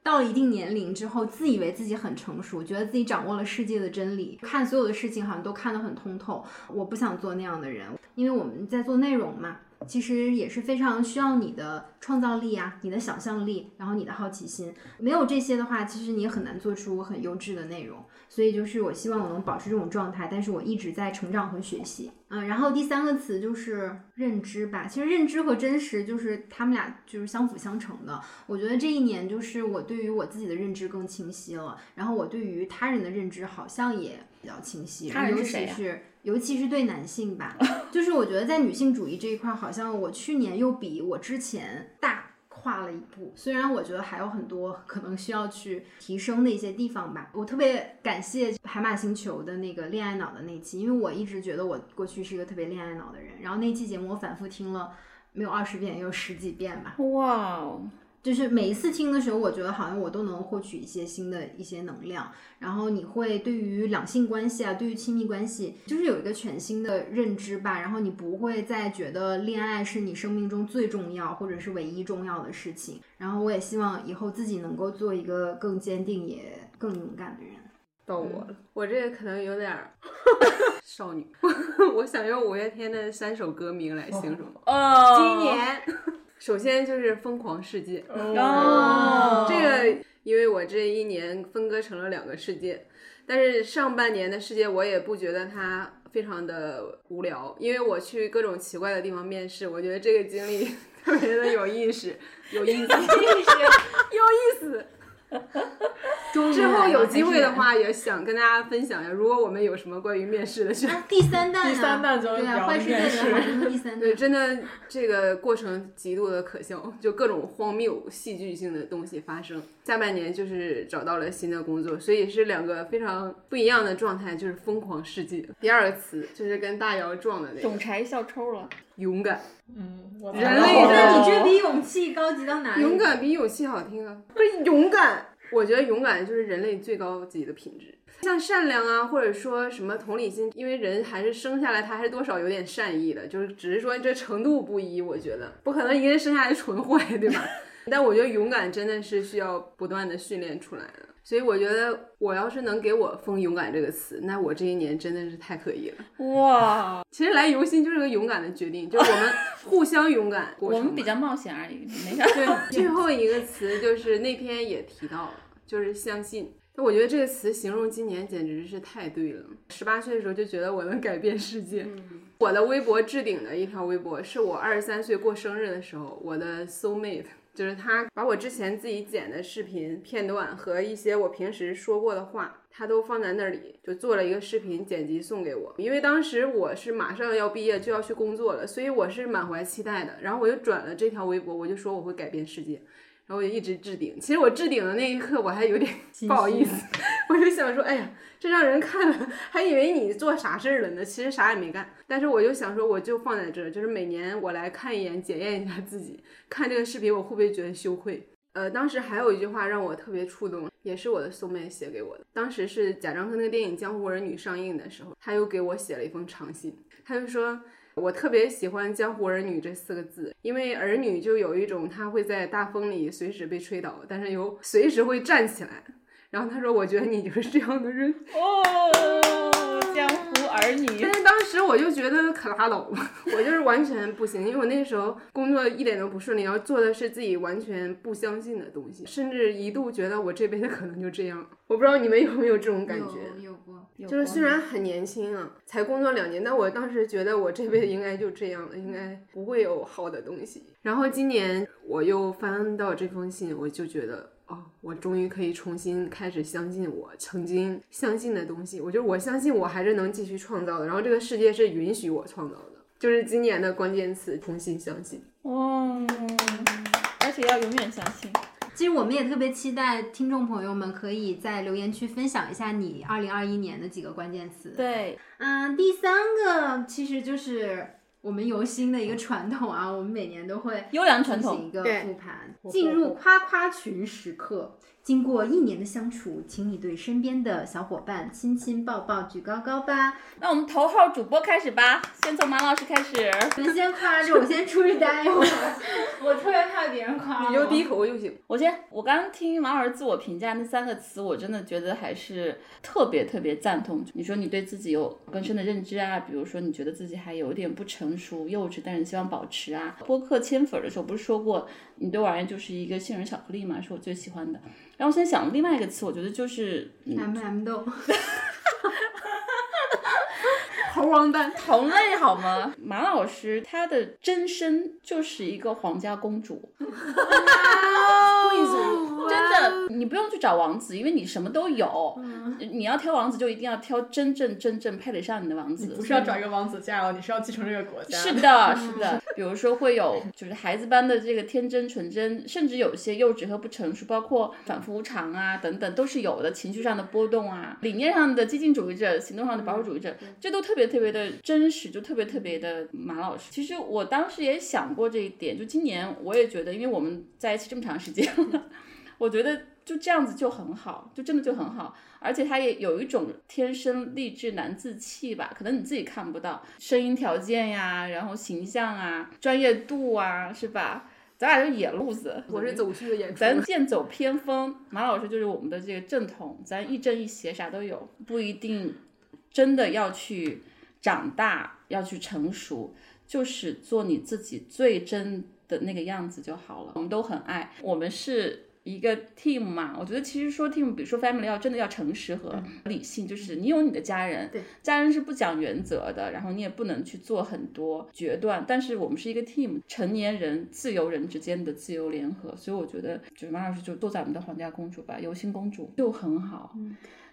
C: 到了一定年龄之后，自以为自己很成熟，觉得自己掌握了世界的真理，看所有的事情好像都看得很通透。我不想做那样的人，因为我们在做内容嘛，其实也是非常需要你的创造力啊，你的想象力，然后你的好奇心。没有这些的话，其实你也很难做出很优质的内容。所以就是我希望我能保持这种状态，但是我一直在成长和学习。嗯，然后第三个词就是认知吧。其实认知和真实就是他们俩就是相辅相成的。我觉得这一年就是我对于我自己的认知更清晰了，然后我对于他人的认知好像也比较清晰。
B: 他人
C: 尤
B: 是谁呀
C: 其是尤其是对男性吧，就是我觉得在女性主义这一块，好像我去年又比我之前大。跨了一步，虽然我觉得还有很多可能需要去提升的一些地方吧。我特别感谢海马星球的那个恋爱脑的那期，因为我一直觉得我过去是一个特别恋爱脑的人。然后那期节目我反复听了，没有二十遍，也有十几遍吧。
B: 哇哦，
C: 就是每一次听的时候，我觉得好像我都能获取一些新的一些能量，然后你会对于两性关系啊，对于亲密关系，就是有一个全新的认知吧。然后你不会再觉得恋爱是你生命中最重要或者是唯一重要的事情。然后我也希望以后自己能够做一个更坚定也更勇敢的人。
D: 到我了，我这个可能有点儿 少女，我想用五月天的三首歌名来形容。
B: 哦，
D: 今年，首先就是《疯狂世界》
B: 哦，
D: 这个，因为我这一年分割成了两个世界，但是上半年的世界我也不觉得它非常的无聊，因为我去各种奇怪的地方面试，我觉得这个经历 特别的有意思，有意思，有意思。之后有机会的话，也想跟大家分享一下，如果我们有什么关于面试的
C: 第三弹、啊，
A: 第三弹就
C: 对啊，
A: 聊
C: 坏世界
A: 面试
C: 第三
D: 对，真的这个过程极度的可笑，就各种荒谬、戏剧性的东西发生。下半年就是找到了新的工作，所以是两个非常不一样的状态，就是疯狂世界。第二个词就是跟大姚撞的那个
B: 总裁笑抽了。
D: 勇敢，
A: 嗯，我
D: 人类的
C: 那你这比勇气高级到哪里？
D: 勇敢比勇气好听啊！不是勇敢，我觉得勇敢就是人类最高级的品质。像善良啊，或者说什么同理心，因为人还是生下来他还是多少有点善意的，就是只是说这程度不一。我觉得不可能一个人生下来纯坏，对吧？但我觉得勇敢真的是需要不断的训练出来的。所以我觉得，我要是能给我封“勇敢”这个词，那我这一年真的是太可以了。
B: 哇，
D: 其实来游心就是个勇敢的决定，就是我们 互相勇敢。
B: 我们比较冒险而已，没啥。
D: 对，最后一个词就是那天也提到了，就是相信。那我觉得这个词形容今年简直是太对了。十八岁的时候就觉得我能改变世界。我的微博置顶的一条微博是我二十三岁过生日的时候，我的 soul mate 就是他把我之前自己剪的视频片段和一些我平时说过的话，他都放在那里，就做了一个视频剪辑送给我。因为当时我是马上要毕业就要去工作了，所以我是满怀期待的。然后我就转了这条微博，我就说我会改变世界。然后我就一直置顶，其实我置顶的那一刻我还有点 不好意思，我就想说，哎呀，这让人看了还以为你做啥事儿了呢，其实啥也没干。但是我就想说，我就放在这儿，就是每年我来看一眼，检验一下自己，看这个视频我会不会觉得羞愧。呃，当时还有一句话让我特别触动，也是我的苏妹写给我的。当时是贾樟柯那个电影《江湖儿女》上映的时候，他又给我写了一封长信，他就说。我特别喜欢“江湖儿女”这四个字，因为儿女就有一种他会在大风里随时被吹倒，但是又随时会站起来。然后他说：“我觉得你就是这样的人。
B: 哦，江湖儿女
D: 但。是当时我就觉得可拉倒吧，我就是完全不行，因为我那时候工作一点都不顺利，然后做的是自己完全不相信的东西，甚至一度觉得我这辈子可能就这样。我不知道你们有没有这种感觉？
C: 有有过，
D: 就是虽然很年轻啊，才工作两年，但我当时觉得我这辈子应该就这样了，应该不会有好的东西。然后今年我又翻到这封信，我就觉得。哦，我终于可以重新开始相信我曾经相信的东西。我觉得我相信我还是能继续创造的，然后这个世界是允许我创造的，就是今年的关键词：重新相信。
B: 哦，而且要永远相信。
C: 其实我们也特别期待听众朋友们可以在留言区分享一下你二零二一年的几个关键词。
B: 对，
C: 嗯，第三个其实就是我们游心的一个传统啊，我们每年都会
B: 优良传统。
C: 进行一个复盘，进入夸夸群时刻。经过一年的相处，请你对身边的小伙伴亲亲抱抱举高高吧。
B: 那我们头号主播开始吧，先从马老师开始。
C: 你们先夸着，我先出去待一会儿。我特别怕别人夸我。
D: 你就低头就行。
B: 我先，我刚刚听马老师自我评价那三个词，我真的觉得还是特别特别赞同。你说你对自己有更深的认知啊，比如说你觉得自己还有点不成熟、幼稚，但是你希望保持啊。播客千粉的时候不是说过，你对我而言就是一个杏仁巧克力嘛，是我最喜欢的。然后我现在想另外一个词，我觉得就是嗯
C: M M 豆，
D: 猴王丹，
B: 同类好吗？马老师她的真身就是一个皇家公主，
D: 贵族，
B: 真的，你不用去找王子，因为你什么都有。你要挑王子，就一定要挑真正真正配得上你的王子。
A: 不是要找一个王子嫁了，你是要继承这个国家。
B: 是的，是的。比如说会有就是孩子般的这个天真纯真，甚至有些幼稚和不成熟，包括反复无常啊等等，都是有的。情绪上的波动啊，理念上的激进主义者，行动上的保守主义者，这都特别特别的真实，就特别特别的马老师。其实我当时也想过这一点，就今年我也觉得，因为我们在一起这么长时间了，我觉得就这样子就很好，就真的就很好。而且他也有一种天生丽质难自弃吧，可能你自己看不到，声音条件呀，然后形象啊，专业度啊，是吧？咱俩就野路子，
D: 我是走趣的演出，
B: 咱剑走偏锋，马老师就是我们的这个正统，咱亦正亦邪，啥都有，不一定真的要去长大，要去成熟，就是做你自己最真的那个样子就好了。我们都很爱，我们是一个 team 嘛。我觉得其实说 team，比如说 family 要真的要诚实和理性，就是你有你的家人，
E: 对，
B: 家人是不讲原则的，然后你也不能去做很多决断。但是我们是一个 team，成年人、自由人之间的自由联合，所以我觉得就是马老师就做咱们的皇家公主吧，游心公主就很好。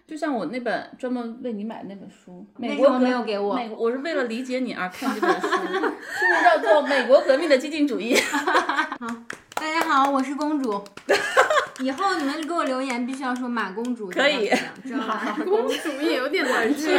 B: 就像我那本专门为你买的那本书，美国
C: 没有给我
B: 美国我是为了理解你而看这本书，书名叫做《美国革命的激进主义》。
C: 大家好，我是公主。以后你们给我留言，必须要说马公主
B: 可以
C: 知道吧？
E: 公主也有点难听。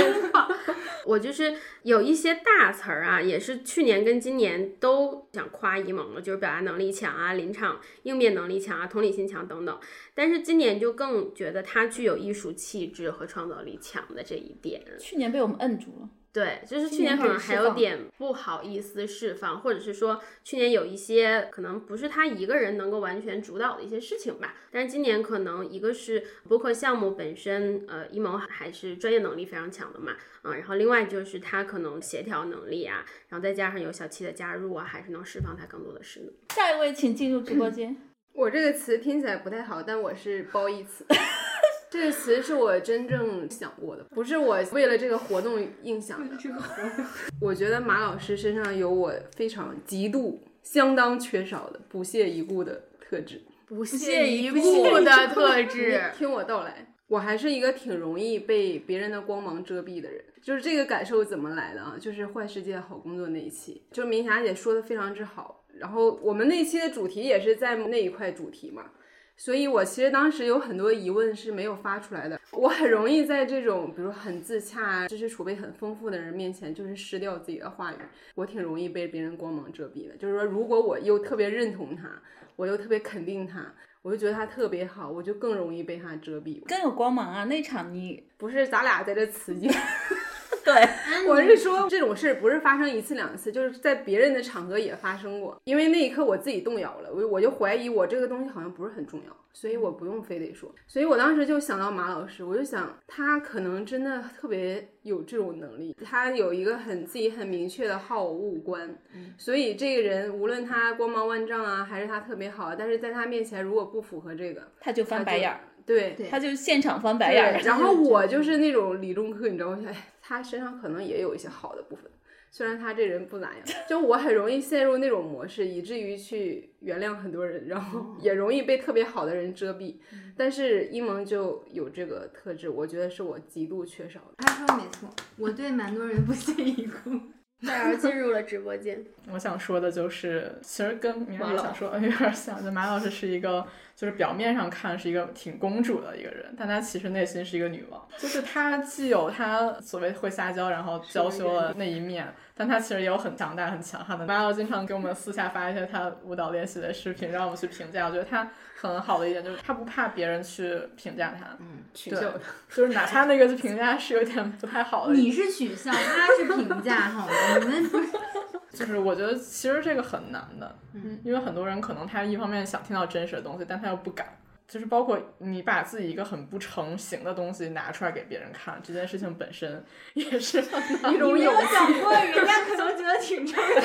E: 我就是有一些大词儿啊，也是去年跟今年都想夸一萌了，就是表达能力强啊、临场应变能力强啊、同理心强等等。但是今年就更觉得他具有艺术气质和创造力强的这一点。
B: 去年被我们摁住了，
E: 对，就是去
B: 年
E: 年可能还有点不好意思释放，或者是说去年有一些可能不是他一个人能够完全主导的一些事情吧。但是今年可能一个是播客项目本身，呃，一萌还是专业能力非常强的嘛，啊、然后另外就是他可能协调能力啊，然后再加上有小七的加入啊，还是能释放他更多的势能。
B: 下一位请进入直播间。
D: 我这个词听起来不太好，但我是褒义词。这个词是我真正想过的，不是我为了这个活动硬想的。我觉得马老师身上有我非常极度、相当缺少的不屑一顾的特质。
E: 不
B: 屑一
E: 顾
B: 顾
E: 的特质，
D: 听我道来，我还是一个挺容易被别人的光芒遮蔽的人。就是这个感受怎么来的啊？就是《坏世界好工作》那一期，就是明霞姐说的非常之好。然后我们那期的主题也是在那一块主题嘛，所以我其实当时有很多疑问是没有发出来的。我很容易在这种比如很自洽、知识储备很丰富的人面前，就是失掉自己的话语。我挺容易被别人光芒遮蔽的。就是说，如果我又特别认同他，我又特别肯定他，我就觉得他特别好，我就更容易被他遮蔽。
B: 更有光芒啊！那场你
D: 不是咱俩在这刺激，
B: 对
D: 我是说这种事儿不是发生一次两次，就是在别人的场合也发生过。因为那一刻我自己动摇了，我我就怀疑我这个东西好像不是很重要，所以我不用非得说。所以我当时就想到马老师，我就想他可能真的特别有这种能力，他有一个很自己很明确的好恶观，所以这个人无论他光芒万丈啊，还是他特别好，但是在他面前如果不符合这个，
B: 他就翻白眼儿，
D: 对。
B: 他就现场翻白眼儿。
D: 然后我就是那种理中客，你知道吗？哎，他身上可能也有一些好的部分，虽然他这人不咋样，就我很容易陷入那种模式，以至于去原谅很多人，然后也容易被特别好的人遮蔽。但是伊萌就有这个特质，我觉得是我极度缺少的。
C: 他说的没错，我对蛮多人不屑一顾。
E: 戴尔进入了直播间。
A: 我想说的就是，其实跟明
E: 马老
A: 儿想说的 有点像，就马老师是一个，就是表面上看是一个挺公主的一个人，但她其实内心是一个女王。就是她既有她所谓会撒娇，然后娇羞的那一面，但她其实也有很强大、很强悍的。马老师经常给我们私下发一些她舞蹈练习的视频，让我们去评价。我觉得她很好的一点就是他不怕别人去评价他，嗯
D: 取笑他，
A: 就是哪怕那个评价是有点不太好的，
C: 你是取笑，他是评价，好吗？你 们
A: 就是我觉得其实这个很难的，嗯，因为很多人可能他一方面想听到真实的东西，但他又不敢。就是包括你把自己一个很不成形的东西拿出来给别人看，这件事情本身也是。
D: 一种
C: 没有
D: 勇气。
C: 想过，人家可能觉得挺成人。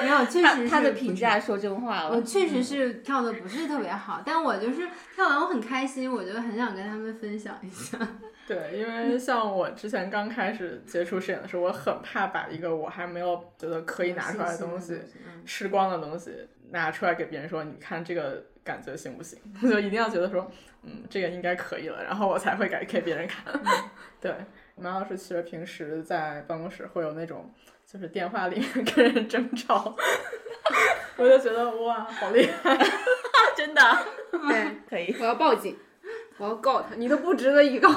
C: 没有，确实是
B: 他的评价说真话了。
C: 我确实是跳的不是特别好，但我就是跳完我很开心，我就很想跟他们分享一下。
A: 对，因为像我之前刚开始接触摄影的时候，我很怕把一个我还没有觉得可以拿出来的东西、
C: 嗯
A: 吃光的东西拿出来给别人说，你看这个感觉行不行？我 就一定要觉得说，嗯，这个应该可以了，然后我才会给给别人看。对，马老师其实平时在办公室会有那种就是电话里面 跟人争吵，我就觉得哇，好厉害！
B: 真的
D: 对，
B: 可以。
D: 我要报警，我要告他，你都不值得一告。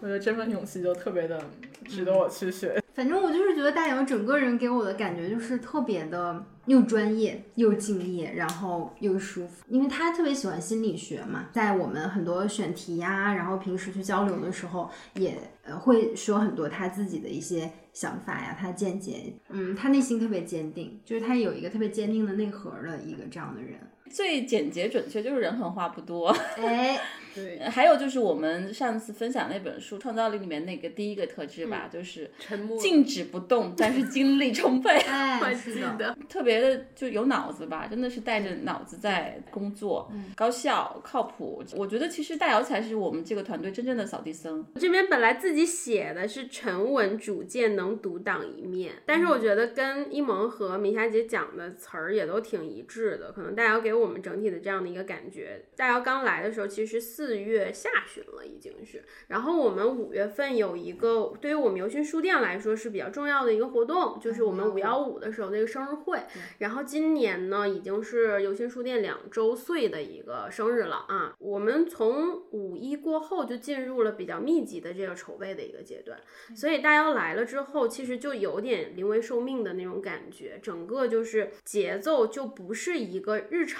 A: 我觉得这份勇气就特别的值得我去学。
C: 反正我就是觉得大姚整个人给我的感觉就是特别的又专业又敬业，然后又舒服，因为他特别喜欢心理学嘛，在我们很多选题呀、然后平时去交流的时候，也呃会说很多他自己的一些想法呀，他的见解，嗯，他内心特别坚定，就是他有一个特别坚定的内核的一个这样的人，
B: 最简洁准确就是人狠话不多。
C: 哎，
D: 对，
B: 还有就是我们上次分享那本书《创造力》里面那个第一个特质吧，就是
D: 沉默。
B: 静止不动，但是精力充沛。
C: 哎，是的，
E: 的，
B: 特别的就有脑子吧，真的是带着脑子在工作，高效、靠谱。我觉得其实大姚才是我们这个团队真正的扫地僧。
E: 这边本来自己写的是沉稳主见，能独当一面，但是我觉得跟一萌和米霞姐讲的词儿也都挺一致的。可能大姚给我们整体的这样的一个感觉。大姚刚来的时候，其实四月下旬了，已经是。然后我们五月份有一个对于我们游讯书店来说是比较重要的一个活动，就是我们五幺五的时候的一个生日会。然后今年呢，已经是游讯书店两周岁的一个生日了啊。我们从五一过后就进入了比较密集的这个筹备的一个阶段，所以大姚来了之后，其实就有点临危受命的那种感觉，整个就是节奏就不是一个日常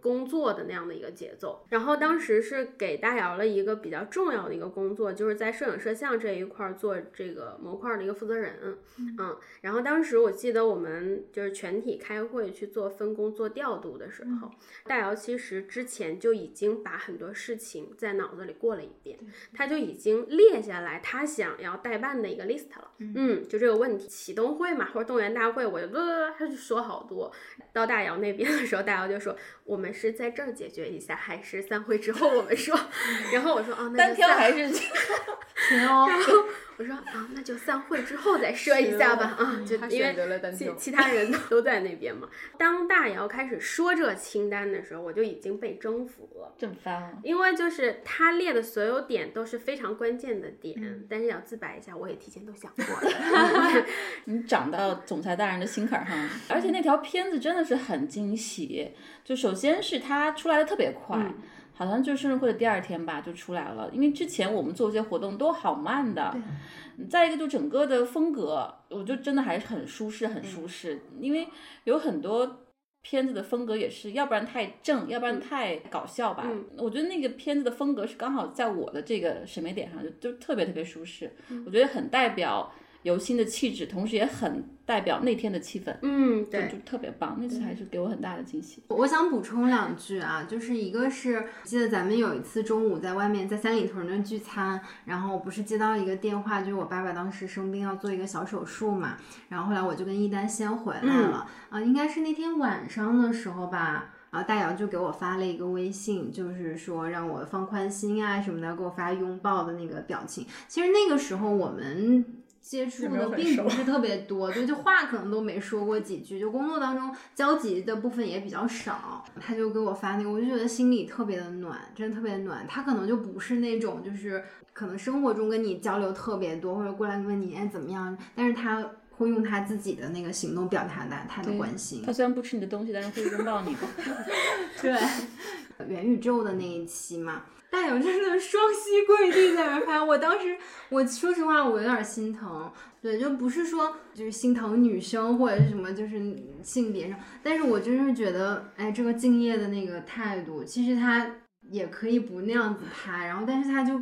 E: 工作的那样的一个节奏。然后当时是给大姚了一个比较重要的一个工作，就是在摄影摄像这一块儿做这个模块儿的一个负责人，嗯，然后当时我记得我们就是全体开会去做分工、做调度的时候，大姚其实之前就已经把很多事情在脑子里过了一遍，他就已经列下来他想要代办的一个 list 了。嗯，就这个问题，启动会嘛，或者动员大会，我就他就说好多。到大姚那边的时候，大姚就说我们是在这儿解决一下，还是散会之后我们说？然后我说啊，那
B: 单挑还是
C: 行哦，
E: 然后我说啊，那就散会之后再说一下吧啊，就因为其其他人都在那边嘛。当大姚开始说这清单的时候，我就已经被征服了。
B: 正翻了。
E: 因为就是他列的所有点都是非常关键的点，但是要自白一下，我也提前都想过了。
B: 你长到总裁大人的心坎儿上了，而且那条片子真的是很惊喜。就首先是他出来的特别快，好像就生日会的第二天吧就出来了。因为之前我们做一些活动都好慢的。再一个就整个的风格，我就真的还是很舒适，很舒适。因为有很多片子的风格也是，要不然太正，要不然太搞笑吧。我觉得那个片子的风格是刚好在我的这个审美点上，就就特别特别舒适。我觉得很代表游心的气质，同时也很代表那天的气氛。
E: 嗯，对
B: 就，特别棒，那次还是给我很大的惊喜。
C: 我想补充两句啊，就是一个是记得咱们有一次中午在外面在三里屯那聚餐，然后不是接到一个电话，就是我爸爸当时生病要做一个小手术嘛，然后后来我就跟一丹先回来了，啊、应该是那天晚上的时候吧。然后大姚就给我发了一个微信，就是说让我放宽心啊什么的，给我发拥抱的那个表情。其实那个时候我们接触的并不是特别 多，对，就话可能都没说过几句，就工作当中交集的部分也比较少。他就给我发那个，我就觉得心里特别的暖，真的特别暖。他可能就不是那种就是可能生活中跟你交流特别多，或者过来问你哎怎么样，但是他会用他自己的那个行动表达的他的关心。
B: 他虽然不吃你的东西，但是会拥抱你。
C: 对，元宇宙的那一期嘛，大有真的双膝跪地在那拍，我当时我说实话，我有点心疼。对，就不是说就是心疼女生或者是什么，就是性别上，但是我真是觉得，哎，这个敬业的那个态度，其实他也可以不那样子拍，然后但是他就，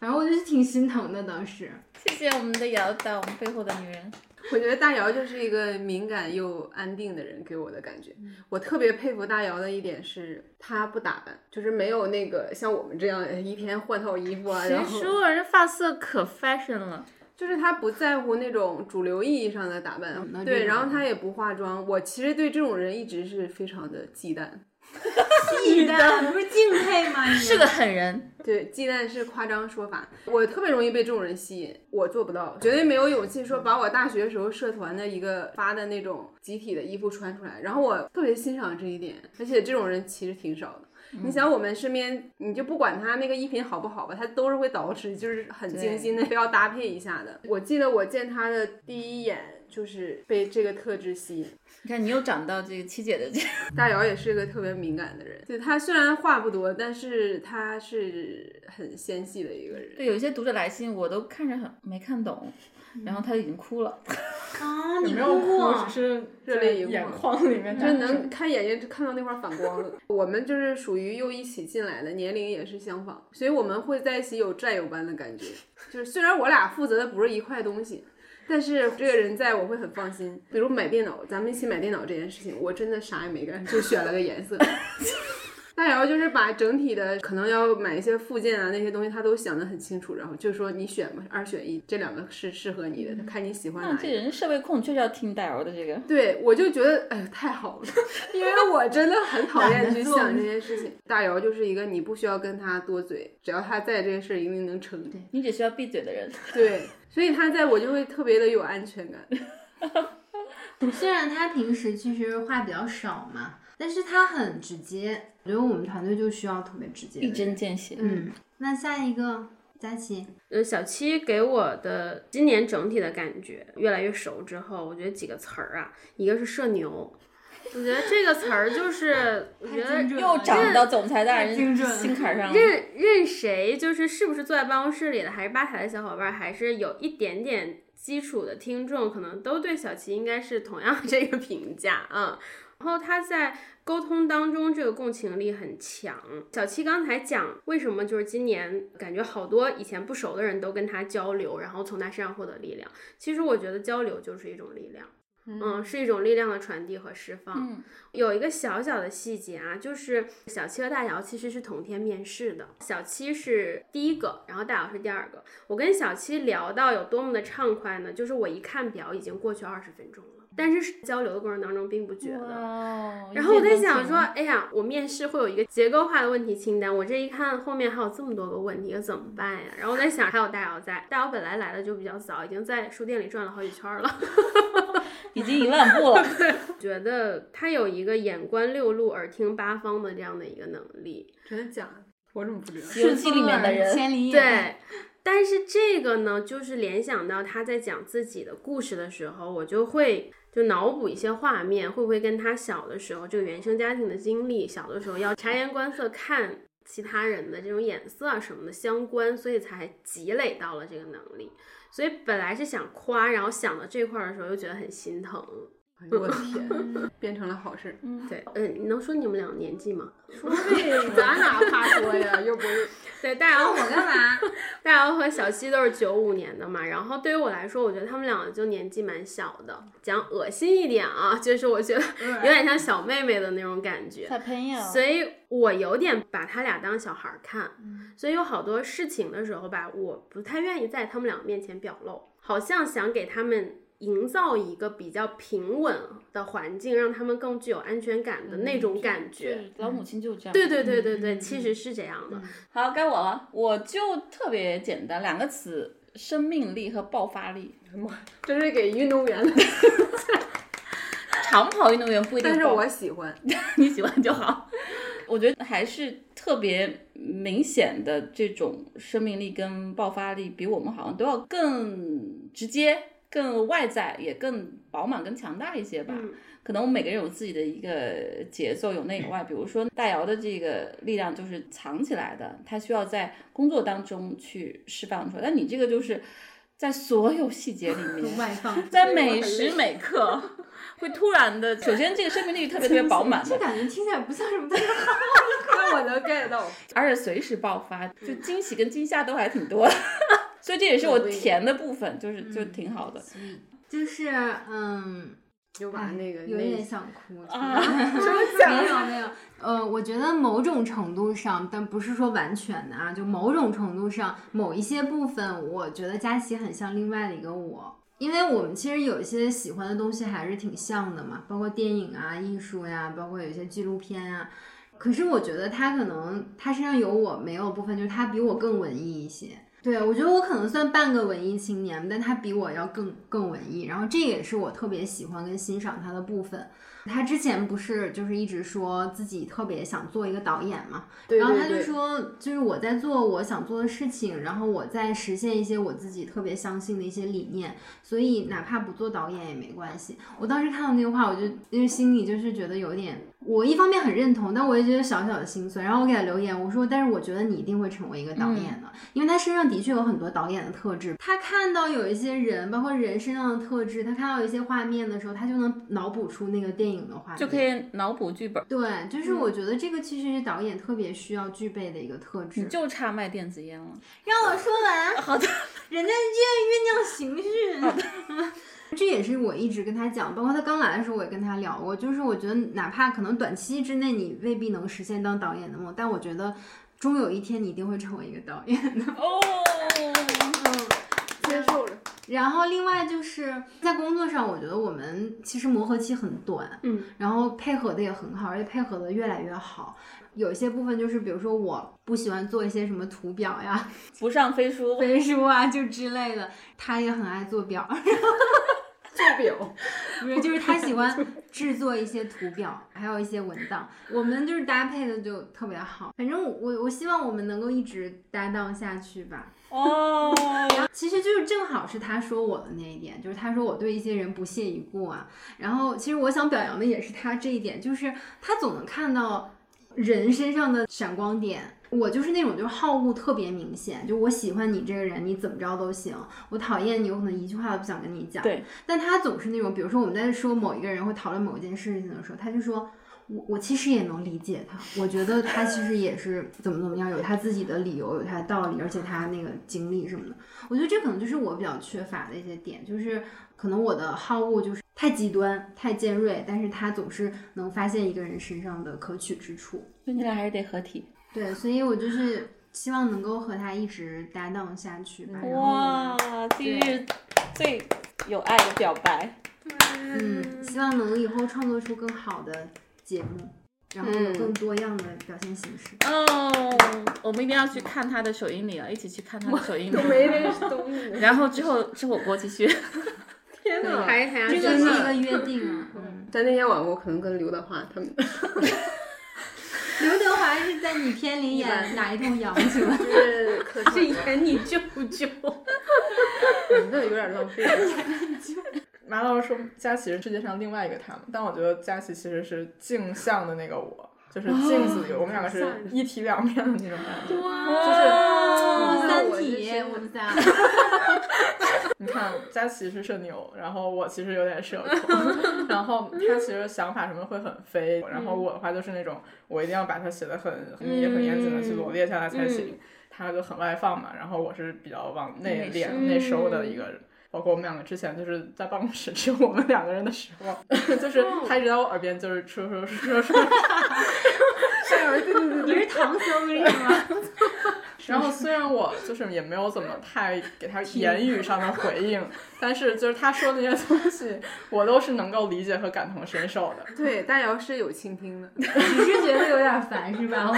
C: 反正我就是挺心疼的当时。
B: 谢谢我们的瑶导，我们背后的女人。
D: 我觉得大姚就是一个敏感又安定的人，给我的感觉。我特别佩服大姚的一点是，他不打扮，就是没有那个像我们这样一天换套衣服啊，
B: 谁
D: 然后
B: 说人家发色可 fashion 了？
D: 就是他不在乎那种主流意义上的打扮，对，然后他也不化妆。我其实对这种人一直是非常的忌惮。
C: 忌惮不是敬佩吗？你
B: 是个狠人。
D: 对，忌惮是夸张说法。我特别容易被这种人吸引，我做不到，绝对没有勇气说把我大学时候社团的一个发的那种集体的衣服穿出来。然后我特别欣赏这一点，而且这种人其实挺少的。你想我们身边，你就不管他那个衣品好不好吧，他都是会捯饬，就是很精心的要搭配一下的。我记得我见他的第一眼就是被这个特质吸引。
B: 你看，你又长到这个七姐的这个，
D: 大姚也是个特别敏感的人，对他虽然话不多，但是他是很纤细的一个人。
B: 对，有一些读者来信我都看着很没看懂，然后他已经哭了。
C: 啊，你
A: 没有
C: 哭过
A: 只是
D: 热泪盈
A: 眼
D: 眶
A: 眶里面
D: 就是能看眼睛看到那块反光了。我们就是属于又一起进来的，年龄也是相仿，所以我们会在一起有战友般的感觉。就是虽然我俩负责的不是一块东西，但是这个人在我会很放心。比如买电脑，咱们一起买电脑这件事情，我真的啥也没干，就选了个颜色。大姚就是把整体的可能要买一些附件啊那些东西，他都想得很清楚，然后就说你选吧，二选一，这两个是适合你的，他看你喜欢哪一个。
B: 那这人设备控就是要听大姚的这个。
D: 对，我就觉得，哎呦，太好了，因为我真的很讨厌去想这些事情。大姚就是一个你不需要跟他多嘴，只要他在，这个事儿一定能成。
B: 你只需要闭嘴的人。
D: 对，所以他在我就会特别的有安全感。
C: 虽然他平时其实话比较少嘛，但是他很直接。我觉得我们团队就需要特别直接
B: 一。针见血。
C: 嗯，那下一个佳琪，
E: 呃，小七给我的今年整体的感觉越来越熟之后，我觉得几个词儿啊，一个是社牛，我觉得这个词儿就是，我觉得
B: 又长到总裁大人心坎上了。
E: 任任谁就是是不是坐在办公室里的，还是吧台的小伙伴儿，还是有一点点基础的听众，可能都对小齐应该是同样 这个评价啊。然后他在沟通当中，这个共情力很强。小七刚才讲为什么就是今年感觉好多以前不熟的人都跟他交流，然后从他身上获得力量。其实我觉得交流就是一种力量。嗯，是一种力量的传递和释放。
B: 嗯，
E: 有一个小小的细节啊，就是小七和大姚其实是同天面试的，小七是第一个，然后大姚是第二个。我跟小七聊到有多么的畅快呢？就是我一看表，已经过去二十分钟了，但是交流的过程当中并不觉得。
B: 哦
E: 然后我在想说，，哎呀，我面试会有一个结构化的问题清单，我这一看后面还有这么多个问题，怎么办呀？然后我在想，还有大姚在，大姚本来来的就比较早，已经在书店里转了好几圈了。
B: 已经一万步了。
E: 觉得他有一个眼观六路、耳听八方的这样的一个能力。
D: 真的假的？我怎么不知道？
B: 西游记里面的人，
C: 千里眼，
E: 对，但是这个呢，就是联想到他在讲自己的故事的时候，我就会就脑补一些画面，会不会跟他小的时候这个原生家庭的经历，小的时候要察言观色看。其他人的这种眼色啊什么的相关，所以才积累到了这个能力。所以本来是想夸，然后想到这块儿的时候又觉得很心疼。
D: 哎呦我的天，变成了好事。
E: 对，嗯，你能说你们俩年纪吗？
D: 说呗，咱哪怕说呀？又不是
E: 对，大姚
C: 我干嘛？
E: 大姚和小西都是九五年的嘛，然后对于我来说，我觉得他们两个就年纪蛮小的。讲恶心一点啊，就是我觉得有点像小妹妹的那种感觉，
B: 小朋友，
E: 所以我有点把他俩当小孩儿看。所以有好多事情的时候吧，我不太愿意在他们俩面前表露，好像想给他们。营造一个比较平稳的环境，让他们更具有安全感的那种感觉。
B: 就是老母亲就这样。
E: 对对对对对，其实是这样的。
B: 好，该我了，我就特别简单，两个词：生命力和爆发力。
D: 这是给运动员的，
B: 长跑运动员不一定，
D: 但是我喜欢。
B: 你喜欢就好。我觉得还是特别明显的这种生命力跟爆发力，比我们好像都要更直接、更外在，也更饱满、更强大一些吧。
E: 嗯
B: 可能我们每个人有自己的一个节奏，有内有外。比如说大姚的这个力量就是藏起来的，他需要在工作当中去释放出来。但你这个就是在所有细节里面
C: 外放，
B: 在每时每刻会突然的，首先这个生命力特别特别饱满的
C: 这，感觉听起来不像什么特别好。
D: 那我能 get 到。
B: 而且随时爆发，就惊喜跟惊吓都还挺多的，所以这也是我甜的部分，就是就挺好的。
C: 就是嗯，
D: 就把那个
C: 有点想哭。
B: 啊
C: 没有没有，呃，我觉得某种程度上，但不是说完全的啊，就某种程度上，某一些部分，我觉得佳琪很像另外的一个我。因为我们其实有一些喜欢的东西还是挺像的嘛，包括电影啊、艺术呀、包括有一些纪录片啊。可是我觉得他可能他身上有我没有部分，就是他比我更文艺一些。对，我觉得我可能算半个文艺青年，但他比我要更更文艺，然后这也是我特别喜欢跟欣赏他的部分。他之前不是就是一直说自己特别想做一个导演嘛，
D: 对
C: 然后他就说，就是我在做我想做的事情，然后我在实现一些我自己特别相信的一些理念，所以哪怕不做导演也没关系。我当时看到那个话，我就因为心里就是觉得有点，我一方面很认同，但我也觉得小小的心酸。然后我给他留言，我说，但是我觉得你一定会成为一个导演的，因为他身上的确有很多导演的特质。他看到有一些人，包括人身上的特质，他看到有一些画面的时候，他就能脑补出那个电影的画面，
B: 就可以脑补剧本，
C: 对，就是我觉得这个其实是导演特别需要具备的一个特质。
B: 你就差卖电子烟了。
C: 让我说完，
B: 好的，
C: 人家这酝酿情绪。这也是我一直跟他讲，包括他刚来的时候，我也跟他聊过，就是我觉得哪怕可能短期之内你未必能实现当导演的梦，但我觉得终有一天你一定会成为一个导演的。
B: 哦，
D: 接受了。
C: 然后另外就是在工作上，我觉得我们其实磨合期很短，
E: 嗯，
C: 然后配合的也很好，而且配合的越来越好。有一些部分就是，比如说我不喜欢做一些什么图表呀、
B: 不上飞书，
C: 飞书啊，就之类的，他也很爱做表。
D: 做表，
C: 不是，就是他喜欢 制作一些图表，还有一些文档，我们就是搭配的就特别好。反正我我希望我们能够一直搭档下去吧。
B: 哦，
C: 其实就是正好是他说我的那一点，就是他说我对一些人不屑一顾啊。然后其实我想表扬的也是他这一点，就是他总能看到人身上的闪光点。我就是那种就是好恶特别明显，就我喜欢你这个人，你怎么着都行；我讨厌你，我可能一句话都不想跟你讲。
B: 对，
C: 但他总是那种，比如说我们在说某一个人或讨论某一件事情的时候，他就说。我我其实也能理解他，我觉得他其实也是怎么怎么样，有他自己的理由，有他的道理，而且他那个经历什么的，我觉得这可能就是我比较缺乏的一些点，就是可能我的好恶就是太极端、太尖锐，但是他总是能发现一个人身上的可取之处。
B: 所以你俩还是得合体。
C: 对，所以我就是希望能够和他一直搭档下去吧。
B: 哇，今日最有爱的表白。
C: 嗯，希望能以后创作出更好的节目，然后有更多样的表现形式。
B: 哦，我们一定要去看他的首映礼了，一起去看他的首映礼。
D: 都没认识东西。
B: 然后之后吃火锅继续。
D: 天哪！
C: 这个是一个约定啊。嗯，
D: 但那天晚上我可能跟刘德华他们，
C: 刘德华是在你片里演哪一头羊去了？
D: 就是可
E: 是演你舅舅，
D: 那有点浪费。
A: 马老师说佳琪是世界上另外一个他们，但我觉得佳琪其实是镜像的那个我，就是镜子里，我们两个是一体两面的那种感觉。
C: 哇，三
D: 我
C: 体，
D: 是
C: 我们仨。
A: 你看，佳琪是社牛，然后我其实有点社恐，然后他其实想法什么会很飞，然后我的话就是那种我一定要把它写的很很也很严谨的去罗列下来才行。他就很外放嘛，然后我是比较往内敛、内收的一个人。包括我们两个之前就是在办公室只有我们两个人的时候，就是他一直在我耳边就是说说说说 说，
C: 你是唐僧是吗？
A: 然后虽然我就是也没有怎么太给他言语上的回应，但是就是他说的那些东西，我都是能够理解和感同身受的。
D: 对，大姚是有倾听的。
C: 只是觉得有点烦是吧？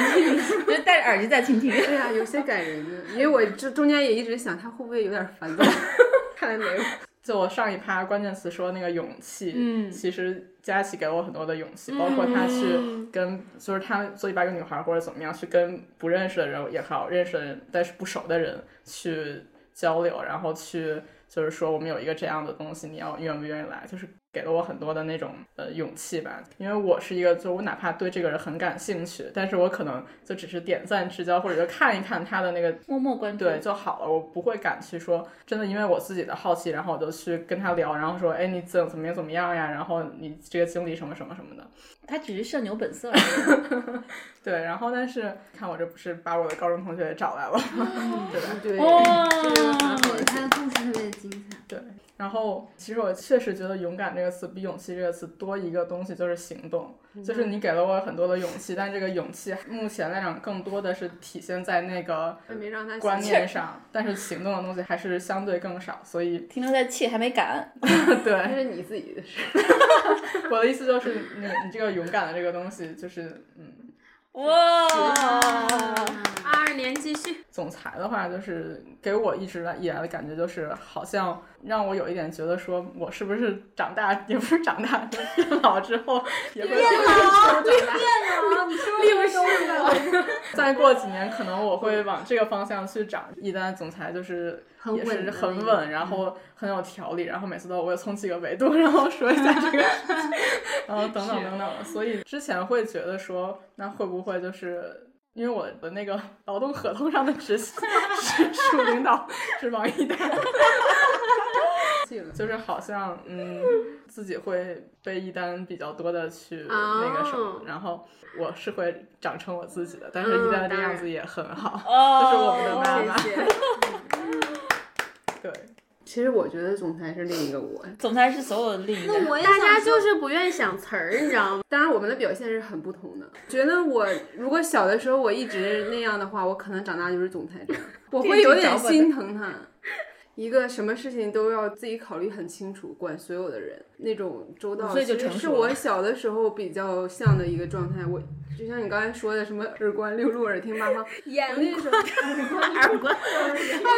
B: 就戴着耳机在倾听。
D: 对呀、有些感人的，因为我这中间也一直想他会不会有点烦躁，看来没有。
A: 就我上一趴关键词说那个勇气，
B: 嗯。
A: 其实佳琪给了我很多的勇气，包括他去跟，就是他做一百个女孩或者怎么样，去跟不认识的人也好，认识的人但是不熟的人去交流，然后去就是说我们有一个这样的东西，你要愿不愿意来，就是给了我很多的那种呃勇气吧。因为我是一个，就我哪怕对这个人很感兴趣，但是我可能就只是点赞之交，或者就看一看他的那个
B: 默默关注。
A: 对就好了，我不会敢去说真的，因为我自己的好奇，然后我就去跟他聊，然后说，哎，你怎怎么样怎么样呀？然后你这个经历什么什么什么的，
B: 他只是社牛本色而已。
A: 对，然后但是看我这不是把我的高中同学也找来了，对吧？
D: 对，
B: 哇
D: 这个很好
C: 他的故事特别的精彩。
A: 对，然后其实我确实觉得“勇敢”这个词比“勇气”这个词多一个东西，就是行动。就是你给了我很多的勇气，但这个勇气目前来讲更多的是体现在那个
D: 没让他
A: 观念上，但是行动的东西还是相对更少。所以
B: 停留在气还没敢。
A: 对，
D: 这是你自己的事。
A: 我的意思就是，你你这个勇敢的这个东西，就是嗯。
B: 哇！
E: 二二年继续。
A: 总裁的话，就是给我一直以来的感觉，就是好像让我有一点觉得，说我是不是长大，也不是长大，变老之后也会变
C: 老，变老，你说
E: 六十了。
A: 再过几年，可能我会往这个方向去长。一旦总裁就是也是很稳，然后很有条理，然后每次都我从几个维度，然后说一下这个 然后等等等等。所以之前会觉得说，那会不会就是因为我的那个 劳动合同上的直系属领导是王一丹。就是好像嗯，自己会被一丹比较多的去那个什么，然后我是会长成我自己的，但是一丹的样子也很好，就是我们的妈妈。对，
D: 其实我觉得总裁是另一个我，
B: 总裁是所有的另一个我。
E: 大家就是不愿意想词儿，你知道吗？
D: 当然我们的表现是很不同的。觉得我如果小的时候我一直那样的话，我可能长大就是总裁这样，我会有点心疼他。一个什么事情都要自己考虑很清楚，管所有的人那种周到，其实是我小的时候比较像的一个状态。我就像你刚才说的，什么耳观六路，耳听八方，
E: 眼
D: 那时候
E: 耳观，耳朵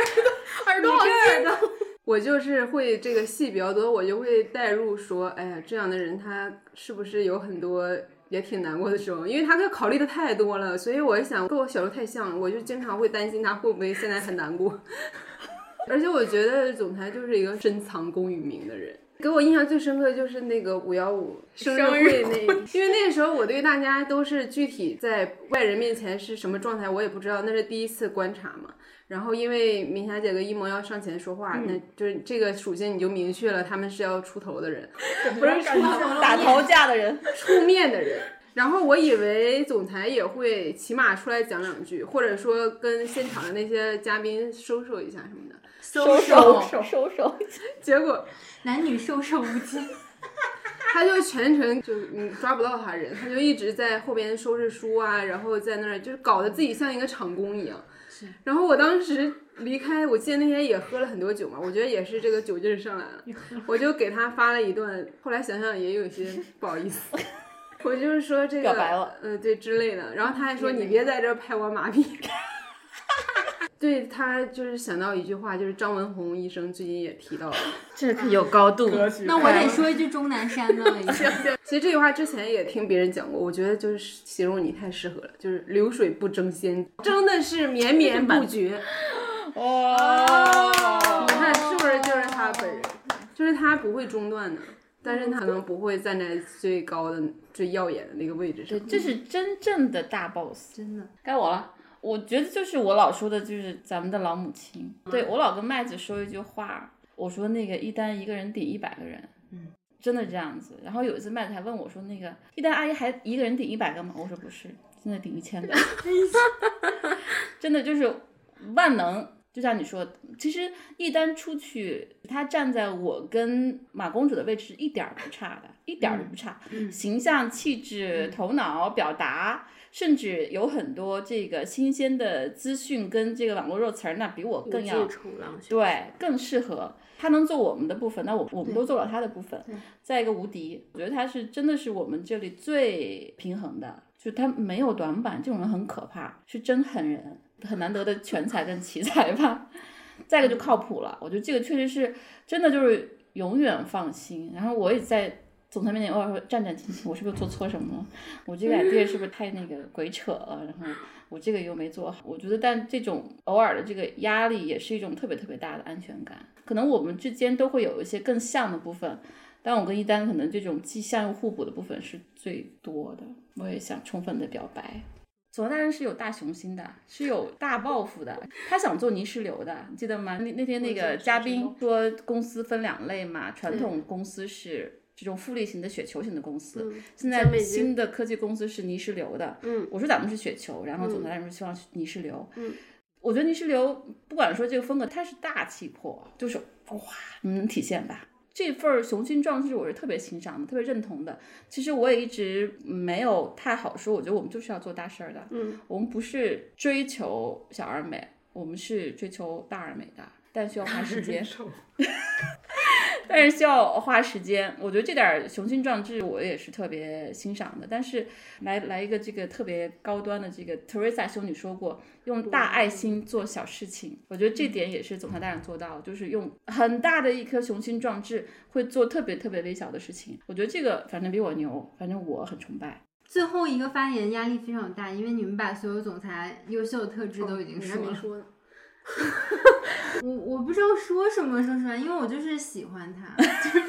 E: 耳朵好尖的。
D: 我就是会这个戏比较多，我就会代入说，哎呀，这样的人他是不是有很多也挺难过的时候？因为他要考虑的太多了，所以我想跟我小时候太像了，我就经常会担心他会不会现在很难过。而且我觉得总裁就是一个深藏功与名的人。给我印象最深刻的就是那个五幺五生日会那，因为那个时候我对大家都是具体在外人面前是什么状态，我也不知道，那是第一次观察嘛。然后因为明霞姐跟一萌要上前说话，那就是这个属性你就明确了，他们是要出头的人，
B: 不是出打头架的人，
D: 出面的人。然后我以为总裁也会起码出来讲两句，或者说跟现场的那些嘉宾收收一下什么的。
B: 收
C: 收
B: 收收，
D: 结果
C: 男女授受无尽，
D: 他就全程就你抓不到他人，他就一直在后边收拾书啊，然后在那儿就是搞得自己像一个场工一样。
C: 是。
D: 然后我当时离开，我记得那天也喝了很多酒嘛，我觉得也是这个酒劲儿上来了，我就给他发了一段，后来想想也有些不好意思，我就是说这个，
B: 表白了，
D: 嗯，对之类的。然后他还说你别在这拍我马屁。对他就是想到一句话，就是张文宏医生最近也提到了，
B: 这可有高度。
C: 那我得说一句钟南山的了。
D: 其实这句话之前也听别人讲过，我觉得就是形容你太适合了，就是流水不争先，争的是绵绵 不绝。
B: 哦，
D: 你看是不是就是他本人？就是他不会中断的，但是他可能不会站在最高的、最耀眼的那个位置上。
B: 这是真正的大 boss，
C: 真的。
B: 该我了。我觉得就是我老说的，就是咱们的老母亲。对我老跟麦子说一句话，我说那个一单一个人顶一百个人，
C: 嗯，
B: 真的这样子。然后有一次麦子还问我说，那个一单阿姨还一个人顶一百个吗？我说不是，现在顶一千个，真的就是万能。就像你说，其实一单出去，他站在我跟马公主的位置一点儿不差的，一点儿都不差，形象、气质、头脑、表达。甚至有很多这个新鲜的资讯跟这个网络热词儿，那比我更要对更适合他能做我们的部分，那我我们都做了他的部分。再一个无敌，我觉得他是真的是我们这里最平衡的，就他没有短板，这种人很可怕，是真狠人，很难得的全才跟奇才吧。再一个就靠谱了，我觉得这个确实是真的就是永远放心。然后我也在。总裁面前偶尔会战战兢兢，我是不是做错什么了？我这个 idea 是不是太那个鬼扯了？然后我这个又没做好，我觉得，但这种偶尔的这个压力也是一种特别特别大的安全感。可能我们之间都会有一些更像的部分，但我跟一丹可能这种既像又互补的部分是最多的。我也想充分的表白，左大人是有大雄心的，是有大抱负的，他想做泥石流的，你记得吗？那那天那个嘉宾说公司分两类嘛，传统公司是。这种复利型的雪球型的公司，现在新的科技公司是泥石流的。
E: 嗯，
B: 我说咱们是雪球，然后总裁说希望泥石流。
E: 嗯，
B: 我觉得泥石流不管说这个风格，它是大气魄，就是哇，你能体现吧？这份雄心壮志，我是特别欣赏的，特别认同的。其实我也一直没有太好说，我觉得我们就是要做大事儿的。
E: 嗯，
B: 我们不是追求小而美，我们是追求大而美的，但需要花时 间。但是需要花时间，我觉得这点儿雄心壮志我也是特别欣赏的。但是来来一个这个特别高端的这个 Teresa 修女说过，用大爱心做小事情，我觉得这点也是总裁大人做到，就是用很大的一颗雄心壮志，会做特别特别微小的事情。我觉得这个反正比我牛，反正我很崇拜。
C: 最后一个发言压力非常大，因为你们把所有总裁优秀的特质都已经
E: 你还
C: 说了。
E: 没说呢。
C: 我我不知道说什么，说实话，因为我就是喜欢他，就是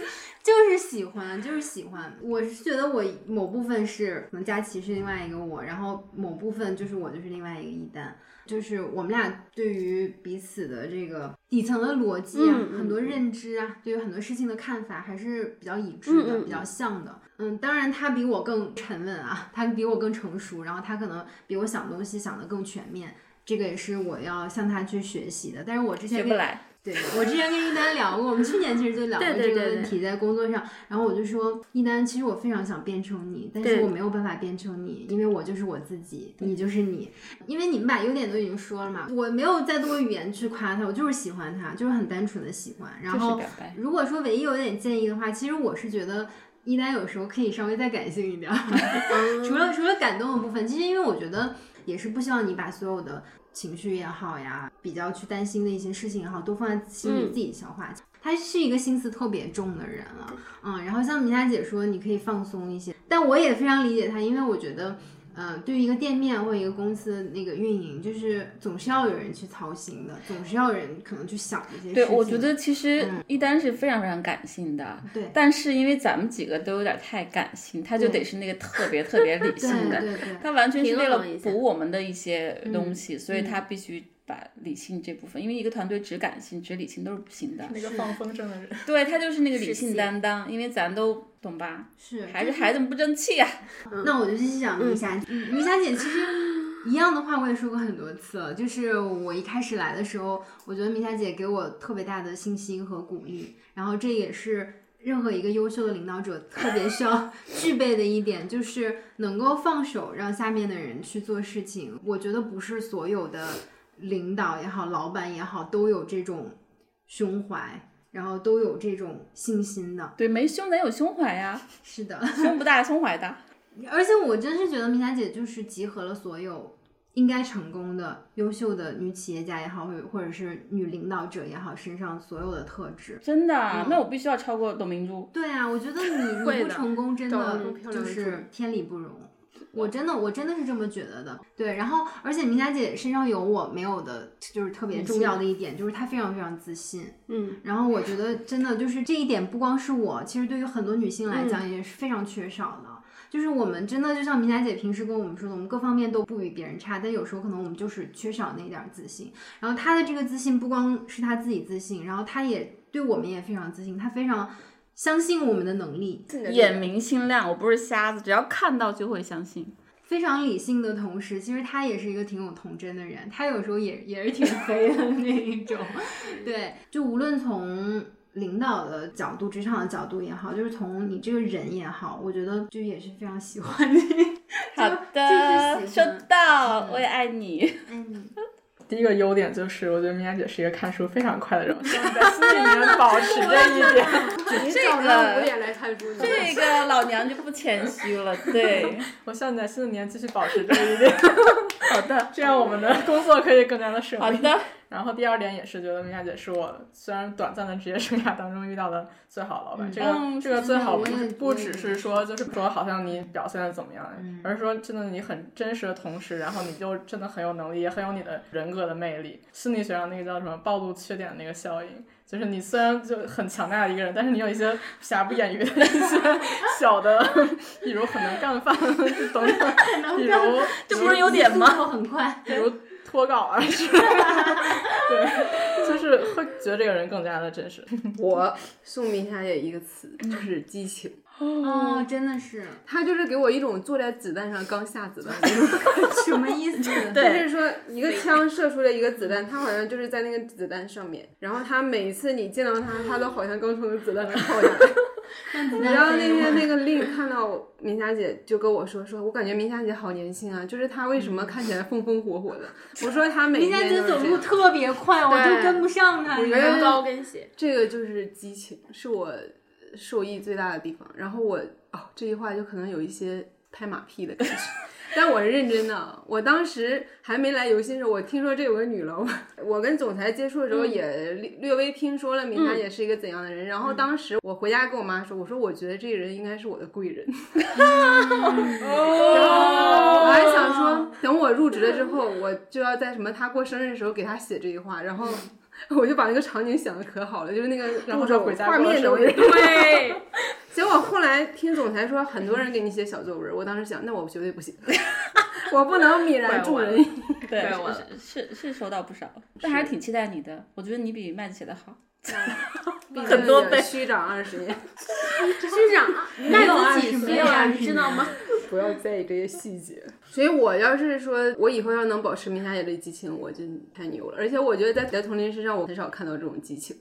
C: 就是喜欢，就是喜欢。我是觉得我某部分是可能佳琪是另外一个我，然后某部分就是我就是另外一个一丹，就是我们俩对于彼此的这个底层的逻辑啊，很多认知啊，对于很多事情的看法还是比较一致的，比较像的。嗯，当然他比我更沉稳啊，他比我更成熟，然后他可能比我想东西想得更全面。这个也是我要向他去学习的。但是我之前跟
B: 学不来，
C: 对我之前跟一丹聊过，我们去年其实就聊过这个问题，在工作上。然后我就说，一丹，其实我非常想变成你，但是我没有办法变成你，因为我就是我自己，你就是你。因为你们把优点都已经说了嘛，我没有再多语言去夸他，我就是喜欢他，就是很单纯的喜欢。然后。如果说唯一有点建议的话，其实我是觉得一丹有时候可以稍微再感性一点儿，除了除了感动的部分，其实因为我觉得也是不希望你把所有的情绪也好呀，比较去担心的一些事情也好，都放在心里
E: 嗯
C: 自己消化。他是一个心思特别重的人了，嗯，然后像米佳姐说，你可以放松一些，但我也非常理解他，因为我觉得。呃，对于一个店面或一个公司那个运营，就是总是要有人去操心的，总是要有人可能去想这些事
B: 对，
C: 情。
B: 我觉得其实
C: 嗯
B: 一丹是非常非常感性的，
C: 对
B: 但是因为咱们几个都有点太感性，他就得是那个特别特别理性的，
C: 对对对，
B: 他完全是为了补我们的一些东西，所以
C: 嗯
B: 他必须把理性这部分，因为一个团队只感性只理性都是不行的。
A: 那个放风筝的人，
B: 对他就是那个理性担当，因为咱都懂吧，
C: 是
B: 还是孩子们不争气啊、
C: 那我就继续讲明霞。嗯米霞姐其实一样的话，我也说过很多次了。就是我一开始来的时候，我觉得明霞姐给我特别大的信心和鼓励，然后这也是任何一个优秀的领导者特别需要 具备的一点，就是能够放手让下面的人去做事情。我觉得不是所有的领导也好，老板也好，都有这种胸怀。然后都有这种信心的，
B: 对，没胸咱有胸怀呀，
C: 是的，
B: 胸不大胸怀大。
C: 而且我真是觉得明霞姐就是集合了所有应该成功的、优秀的女企业家也好，或者或者是女领导者也好，身上所有的特质。
B: 真的，
C: 嗯
B: 那我必须要超过董明珠。
C: 对啊，我觉得你你不成功真的就是天理不容。我真的我真的是这么觉得的。对，然后而且明霞姐身上有我没有的，就是特别重要的一点，就是她非常非常自信。
E: 嗯，
C: 然后我觉得真的就是这一点，不光是我，其实对于很多女性来讲也是非常缺少的。就是我们真的就像明霞姐平时跟我们说的，我们各方面都不比别人差，但有时候可能我们就是缺少那点儿自信。然后她的这个自信不光是她自己自信，然后她也对我们也非常自信，她非常相信我们的能力，
B: 眼明心亮，我不是瞎子，只要看到就会相信。
C: 非常理性的同时，其实他也是一个挺有童真的人，他有时候也 也是挺黑的那一种。对，就无论从领导的角度、职场的角度也好，就是从你这个人也好，我觉得就也是非常喜欢你。
B: 好的，收到，我也爱你。
C: 嗯，
A: 第一个优点就是，我觉得米娅姐是一个看书非常快的人，希望你 在心里面保持这一点。
B: 这个
D: 点来看书，
B: 这个老娘就不谦虚了，对，
A: 我希望你在新的年继续保持这一点，
B: 好的，
A: 这样我们的工作可以更加的顺利。
B: 好的，
A: 然后第二点也是觉得米娅姐是我虽然短暂的职业生涯当中遇到的最好的老板。这个、
B: 嗯
A: 这个最好不不只是说就是说好像你表现的怎么样，
C: 嗯
A: 而是说真的你很真实的同时，然后你就真的很有能力，也很有你的人格的魅力。心理学上那个叫什么暴露缺点的那个效应。就是你虽然就很强大的一个人，但是你有一些瑕不掩瑜的一些 小的，比如很能干饭 等等，比如
B: 这不是优点吗？
C: 很快。
A: 比如脱稿啊 对，就是会觉得这个人更加的真实。
D: 我送米霞姐一个词，就是激情。
C: 哦，真的是
D: 他就是给我一种坐在子弹上刚下子弹的那种 感觉。
C: 什么意思？
D: 就是说，一个枪射出来一个子弹，他好像就是在那个子弹上面，然后他每一次你见到他，他都好像刚从子弹上跳下来。然后那天那个丽看到明霞姐就跟我说，说我感觉明霞姐好年轻啊，就是她为什么看起来风风火火的？我说她每
C: 明霞
D: 天
C: 姐走路。特别快，我就跟不上她。你知道吗
D: 觉得
E: 高跟鞋，
D: 这个就是激情，是我受益最大的地方。然后我哦，这句话就可能有一些拍马屁的感觉，但我是认真的。我当时还没来游戏的时候，我听说这有个女楼，我跟总裁接触的时候也略略微听说了明霞姐是一个怎样的人。然后当时我回家跟我妈说，我说我觉得这个人应该是我的贵人。然后我还想说，等我入职了之后，我就要在什么他过生日的时候给他写这句话，然后。我就把那个场景想的可好了，就是那个然后
A: 着回家
D: 画面的味道。
E: 对，
D: 结果后来听总裁说，很多人给你写小作文，我当时想，那我绝对不行，我不能泯然众人矣。
B: 对
E: 我，
B: 是是是收到不少，但还是挺期待你的。我觉得你比麦子写的好。
D: 很多倍，虚长二十年，
E: 虚长，麦子几岁啊？你知道吗？
D: 不要在意这些细节。所以我要是说我以后要能保持明霞姐的激情，我就太牛了。而且我觉得在别的同龄身上，我很少看到这种激情。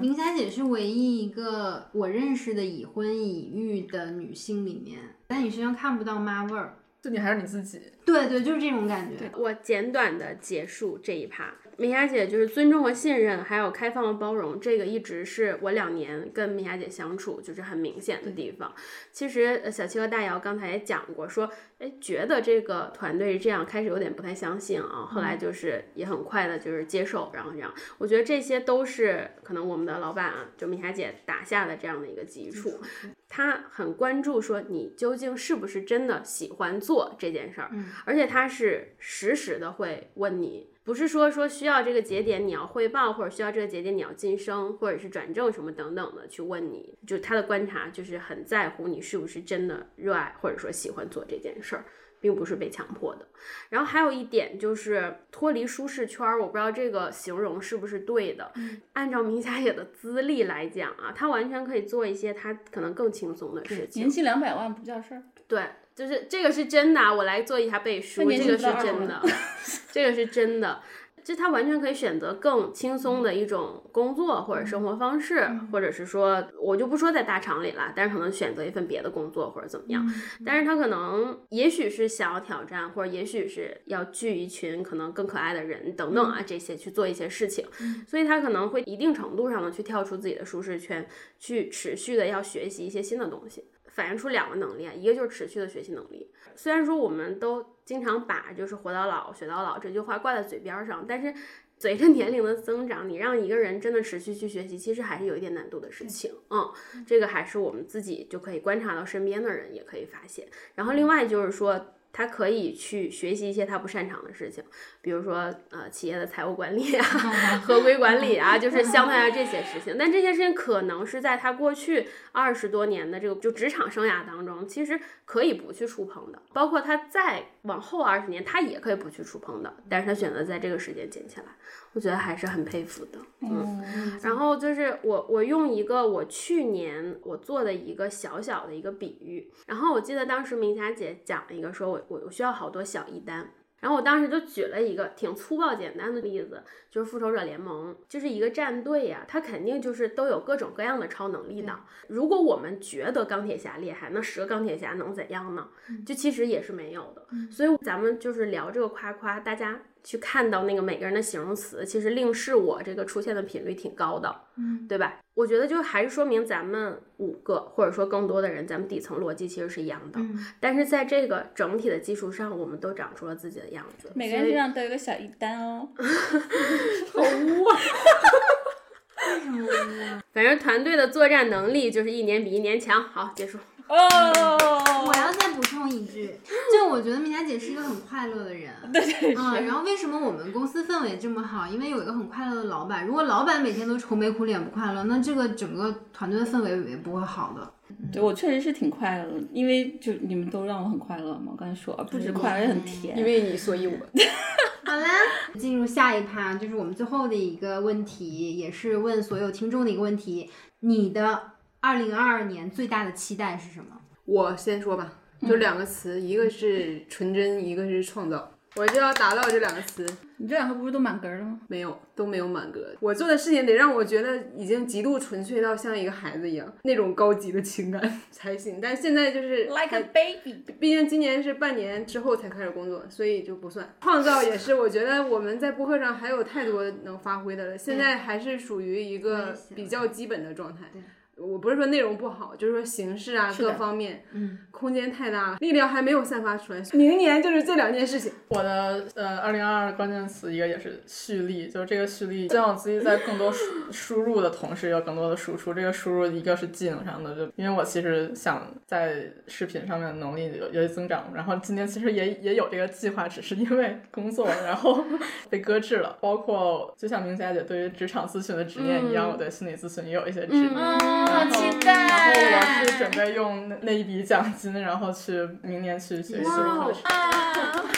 C: 明霞姐是唯一一个我认识的已婚已育的女性里面，在你身上看不到妈味儿。
A: 就你还是你自己。
C: 对对，就是这种感觉。
E: 我简短的结束这一趴。明霞姐就是尊重和信任，还有开放和包容，这个一直是我两年跟米霞姐相处就是很明显的地方。其实呃小七和大姚刚才也讲过，说哎觉得这个团队是这样，开始有点不太相信啊，后来就是也很快的就是接受，然后这样，我觉得这些都是可能我们的老板啊，就米霞姐打下的这样的一个基础。他很关注说你究竟是不是真的喜欢做这件事儿，而且他是实时的会问你，不是说说需要这个节点你要汇报，或者需要这个节点你要晋升，或者是转正什么等等的去问你，就他的观察就是很在乎你是不是真的热爱或者说喜欢做这件事儿。并不是被强迫的，然后还有一点就是脱离舒适圈儿，我不知道这个形容是不是对的。按照明霞姐的资历来讲啊，她完全可以做一些她可能更轻松的事情
B: 年。薪两百万不叫事儿。
E: 对，就是这个是真的啊，我来做一下背书，这个是真的，这个是真的。就他完全可以选择更轻松的一种工作或者生活方式，或者是说，我就不说在大厂里了，但是可能选择一份别的工作或者怎么样。但是他可能也许是想要挑战，或者也许是要聚一群可能更可爱的人等等啊，这些去做一些事情。所以他可能会一定程度上的去跳出自己的舒适圈，去持续的要学习一些新的东西。反映出两个能力啊，一个就是持续的学习能力。虽然说我们都经常把就是“活到老，学到老”这句话挂在嘴边儿上，但是随着年龄的增长，你让一个人真的持续去学习，其实还是有一点难度的事情。嗯，这个还是我们自己就可以观察到身边的人也可以发现。然后另外就是说。他可以去学习一些他不擅长的事情，比如说呃企业的财务管理啊、合规管理啊，就是相对来这些事情。但这些事情可能是在他过去二十多年的这个就职场生涯当中，其实可以不去触碰的。包括他再往后二十年，他也可以不去触碰的。但是他选择在这个时间捡起来，我觉得还是很佩服的。嗯，然后就是我我用一个我去年我做的一个小小的一个比喻，然后我记得当时明霞姐讲了一个说我。我我需要好多小一单，然后我当时就举了一个挺粗暴简单的例子，就是复仇者联盟，就是一个战队呀，他肯定就是都有各种各样的超能力的。如果我们觉得钢铁侠厉害，那十个钢铁侠能怎样呢？就其实也是没有的。所以咱们就是聊这个夸夸，大家去看到那个每个人的形容词，其实令是我这个出现的频率挺高的，嗯，对吧？我觉得就还是说明咱们五个或者说更多的人，咱们底层逻辑其实是一样的，但是在这个整体的基础上，我们都长出了自己的样子。
B: 每个人身上都有个小一单哦。
E: 好污啊！为什么污？反正团队的作战能力就是一年比一年强。好，结束。
B: 哦，
C: 我要再补充一句，就我觉得明霞姐是一个很快乐的人，
B: 对对
C: 啊、然后为什么我们公司氛围这么好？因为有一个很快乐的老板。如果老板每天都愁眉苦脸不快乐，那这个整个团队的氛围也不会好的。
B: 对我确实是挺快乐的，因为就你们都让我很快乐嘛。我刚才说，不止快乐，也很甜。
D: 因为你，所以我。
C: 好啦，进入下一趴，就是我们最后的一个问题，也是问所有听众的一个问题：你的二零二二年最大的期待是什么？
D: 我先说吧，就两个词，一个是纯真，一个是创造。我就要达到这两个词，
B: 你这两个不是都满格了吗？
D: 没有，都没有满格。我做的事情得让我觉得已经极度纯粹到像一个孩子一样那种高级的情感 才行。但现在就是
B: like a baby，
D: 毕竟今年是半年之后才开始工作，所以就不算。创造也是，我觉得我们在播客上还有太多能发挥的了。现在还是属于一个比较基本的状态。我不是说内容不好，就是说形式啊各方面，
C: 嗯，
D: 空间太大了，力量还没有散发出来。明年就是这两件事情。
A: 我的呃，二零二二关键词一个也是蓄力，就是这个蓄力，希望自己在更多输 输入的同时，有更多的输出。这个输入一个是技能上的，就因为我其实想在视频上面的能力有有些增长，然后今年其实也也有这个计划，只是因为工作然后 被搁置了。包括就像明霞姐对于职场咨询的执念一样，我对心理咨询也有一些执念。
B: 好期待！
A: 然后我是准备用那那一笔奖金，然后去明年去学习考试。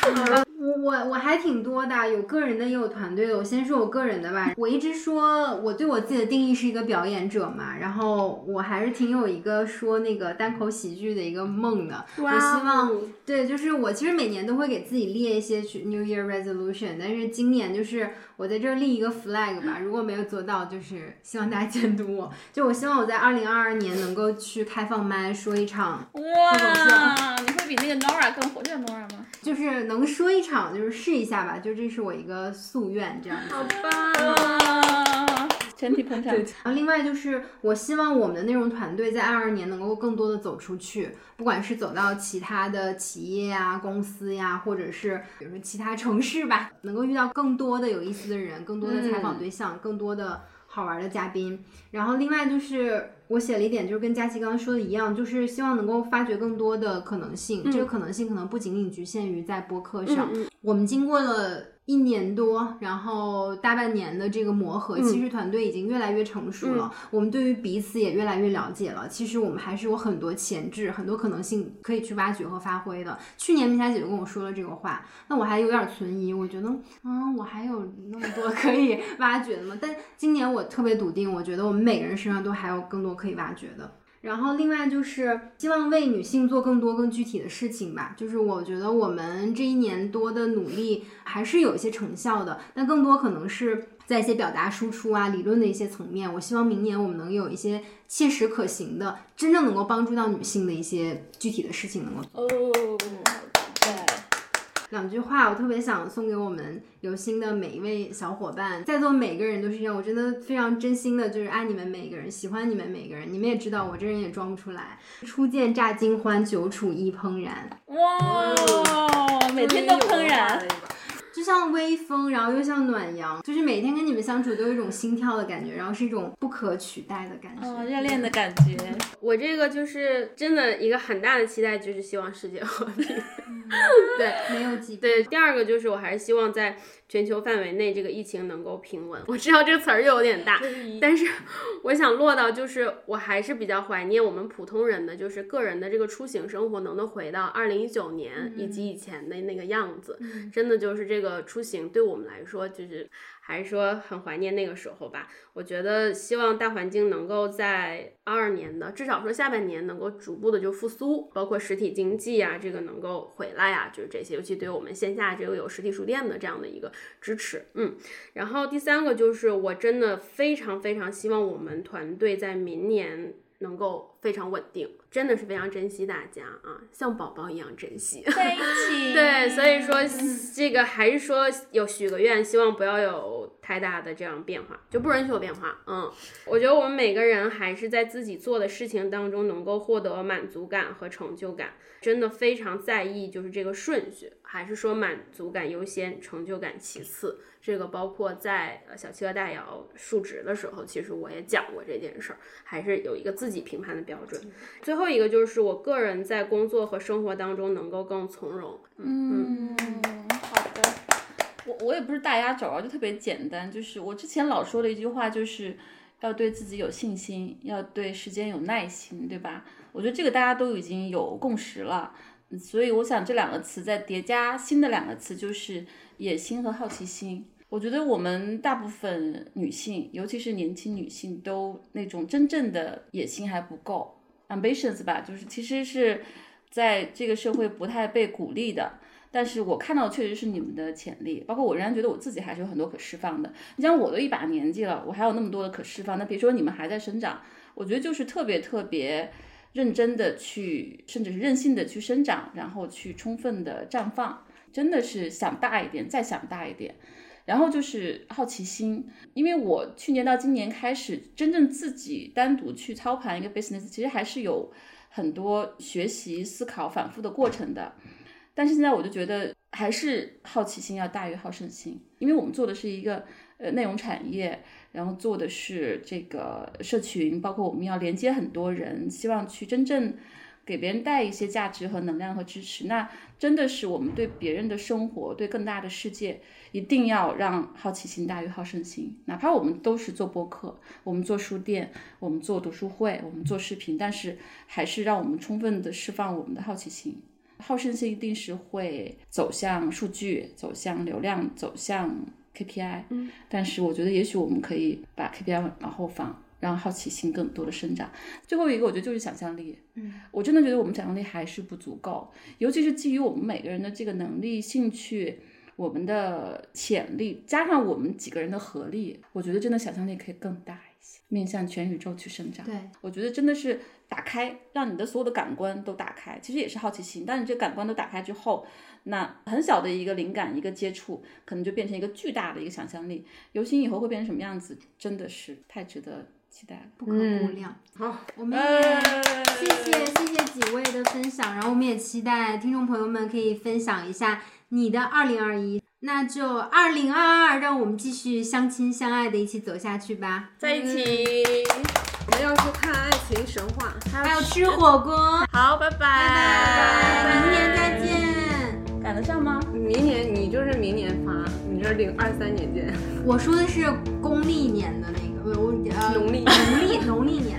C: 我我我还挺多的，有个人的也有团队的。我先说我个人的吧。我一直说我对我自己的定义是一个表演者嘛，然后我还是挺有一个说那个单口喜剧的一个梦的。我希望对，就是我其实每年都会给自己列一些去 New Year Resolution，但是今年就是我在这儿立一个 flag 吧，如果没有做到，就是希望大家监督我。就我希望我在二零二二年能够去开放麦说一场
B: 哇，你会比那个 Nora 更火？这是 Nora 吗？
C: 就是能说一场，就是试一下吧，就这是我一个夙愿，这样子。
E: 好棒！
B: 全体捧场。
C: 然后另外就是，我希望我们的内容团队在二二年能够更多的走出去，不管是走到其他的企业呀、公司呀，或者是比如说其他城市吧，能够遇到更多的有意思的人，更多的采访对象，更多的好玩的嘉宾。然后另外就是。我写了一点，就是跟佳琪刚刚说的一样，就是希望能够发掘更多的可能性。这个可能性可能不仅仅局限于在播客上。我们经过了一年多，然后大半年的这个磨合，其实团队已经越来越成熟了。我们对于彼此也越来越了解了。其实我们还是有很多潜质、很多可能性可以去挖掘和发挥的。去年明霞姐就跟我说了这个话，那我还有点存疑，我觉得，嗯，我还有那么多可以 挖掘的吗？但今年我特别笃定，我觉得我们每个人身上都还有更多。可以挖掘的，然后另外就是希望为女性做更多更具体的事情吧。就是我觉得我们这一年多的努力还是有一些成效的，但更多可能是在一些表达输出啊、理论的一些层面。我希望明年我们能有一些切实可行的、真正能够帮助到女性的一些具体的事情能够
B: 哦，
C: 两句话，我特别想送给我们有心的每一位小伙伴，在座每个人都是这样，我真的非常真心的，就是爱你们每个人，喜欢你们每个人。你们也知道，我这人也装不出来。初见乍惊欢，久处亦怦然。
B: 哇，每天都怦然。
C: 就像微风，然后又像暖阳，就是每天跟你们相处都有一种心跳的感觉，然后是一种不可取代的感觉，
B: 哦，热恋的感觉。
E: 我这个就是真的一个很大的期待，就是希望世界和平。对，
C: 没有疾病。
E: 对，第二个就是我还是希望在全球范围内这个疫情能够平稳。我知道这个词儿又有点大，但是 我想落到就是我还是比较怀念我们普通人的，就是个人的这个出行生活能够回到二零一九年以及以前的那个样子。真的就是这个出行对我们来说，就是还是说很怀念那个时候吧。我觉得希望大环境能够在二二年的至少说下半年能够逐步的就复苏，包括实体经济啊，这个能够回来呀，就是这些，尤其对我们线下这个有实体书店的这样的一个支持，嗯。然后第三个就是我真的非常非常希望我们团队在明年能够非常稳定，真的是非常珍惜大家啊，像宝宝一样珍惜。
B: 在一 起。
E: 对，所以说这个还是说有许个愿，希望不要有太大的这样变化，就不允许有变化。嗯，我觉得我们每个人还是在自己做的事情当中能够获得满足感和成就感，真的非常在意就是这个顺序，还是说满足感优先，成就感其次。这个包括在呃小七和大姚述职的时候，其实我也讲过这件事儿，还是有一个自己评判的标准。最后一个就是我个人在工作和生活当中能够更从容。
B: 嗯，好的。我我也不是大压轴啊，就特别简单。就是我之前老说的一句话，就是要对自己有信心，要对时间有耐心，对吧？我觉得这个大家都已经有共识了。所以我想这两个词再叠加新的两个词，就是野心和好奇心。我觉得我们大部分女性，尤其是年轻女性，都那种真正的野心还不够，ambitions 吧，就是其实是在这个社会不太被鼓励的。但是我看到确实是你们的潜力，包括我仍然觉得我自己还是有很多可释放的。你像我都一把年纪了，我还有那么多的可释放，那别说你们还在生长，我觉得就是特别特别认真的去，甚至是任性的去生长，然后去充分的绽放，真的是想大一点，再想大一点。然后就是好奇心，因为我去年到今年开始真正自己单独去操盘一个 business，其实还是有很多学习、思考、反复的过程的。但是现在我就觉得还是好奇心要大于好胜心，因为我们做的是一个呃内容产业，然后做的是这个社群，包括我们要连接很多人，希望去真正给别人带一些价值和能量和支持。那真的是我们对别人的生活，对更大的世界，一定要让好奇心大于好胜心。哪怕我们都是做播客，我们做书店，我们做读书会，我们做视频，但是还是让我们充分的释放我们的好奇心。好胜心一定是会走向数据，走向流量，走向 KPI。嗯，但是我觉得也许我们可以把 KPI 往后放，让好奇心更多的生长。最后一个，我觉得就是想象力。嗯，我真的觉得我们想象力还是不足够，尤其是基于我们每个人的这个能力、兴趣、我们的潜力，加上我们几个人的合力，我觉得真的想象力可以更大面向全宇宙去生长。
C: 对，
B: 我觉得真的是。打开，让你的所有的感官都打开，其实也是好奇心。当你这感官都打开之后，那很小的一个灵感、一个接触，可能就变成一个巨大的一个想象力。游行以后会变成什么样子，真的是太值得期待了，
C: 不可估量。好，我们也谢谢谢谢几位的分享，然后我们也期待听众朋友们可以分享一下你的二零二一。那就二零二二，让我们继续相亲相爱的一起走下去吧，
E: 在一起。
D: 我们要去看《爱情神话》，
C: 还有吃火锅。
E: 好，拜拜，
C: 明年再见。
B: 赶得上吗？
D: 明年你就是明年发，你这零二三年见。
C: 我说的是公历年的那个，我呃
D: 农历
C: 农历农历年。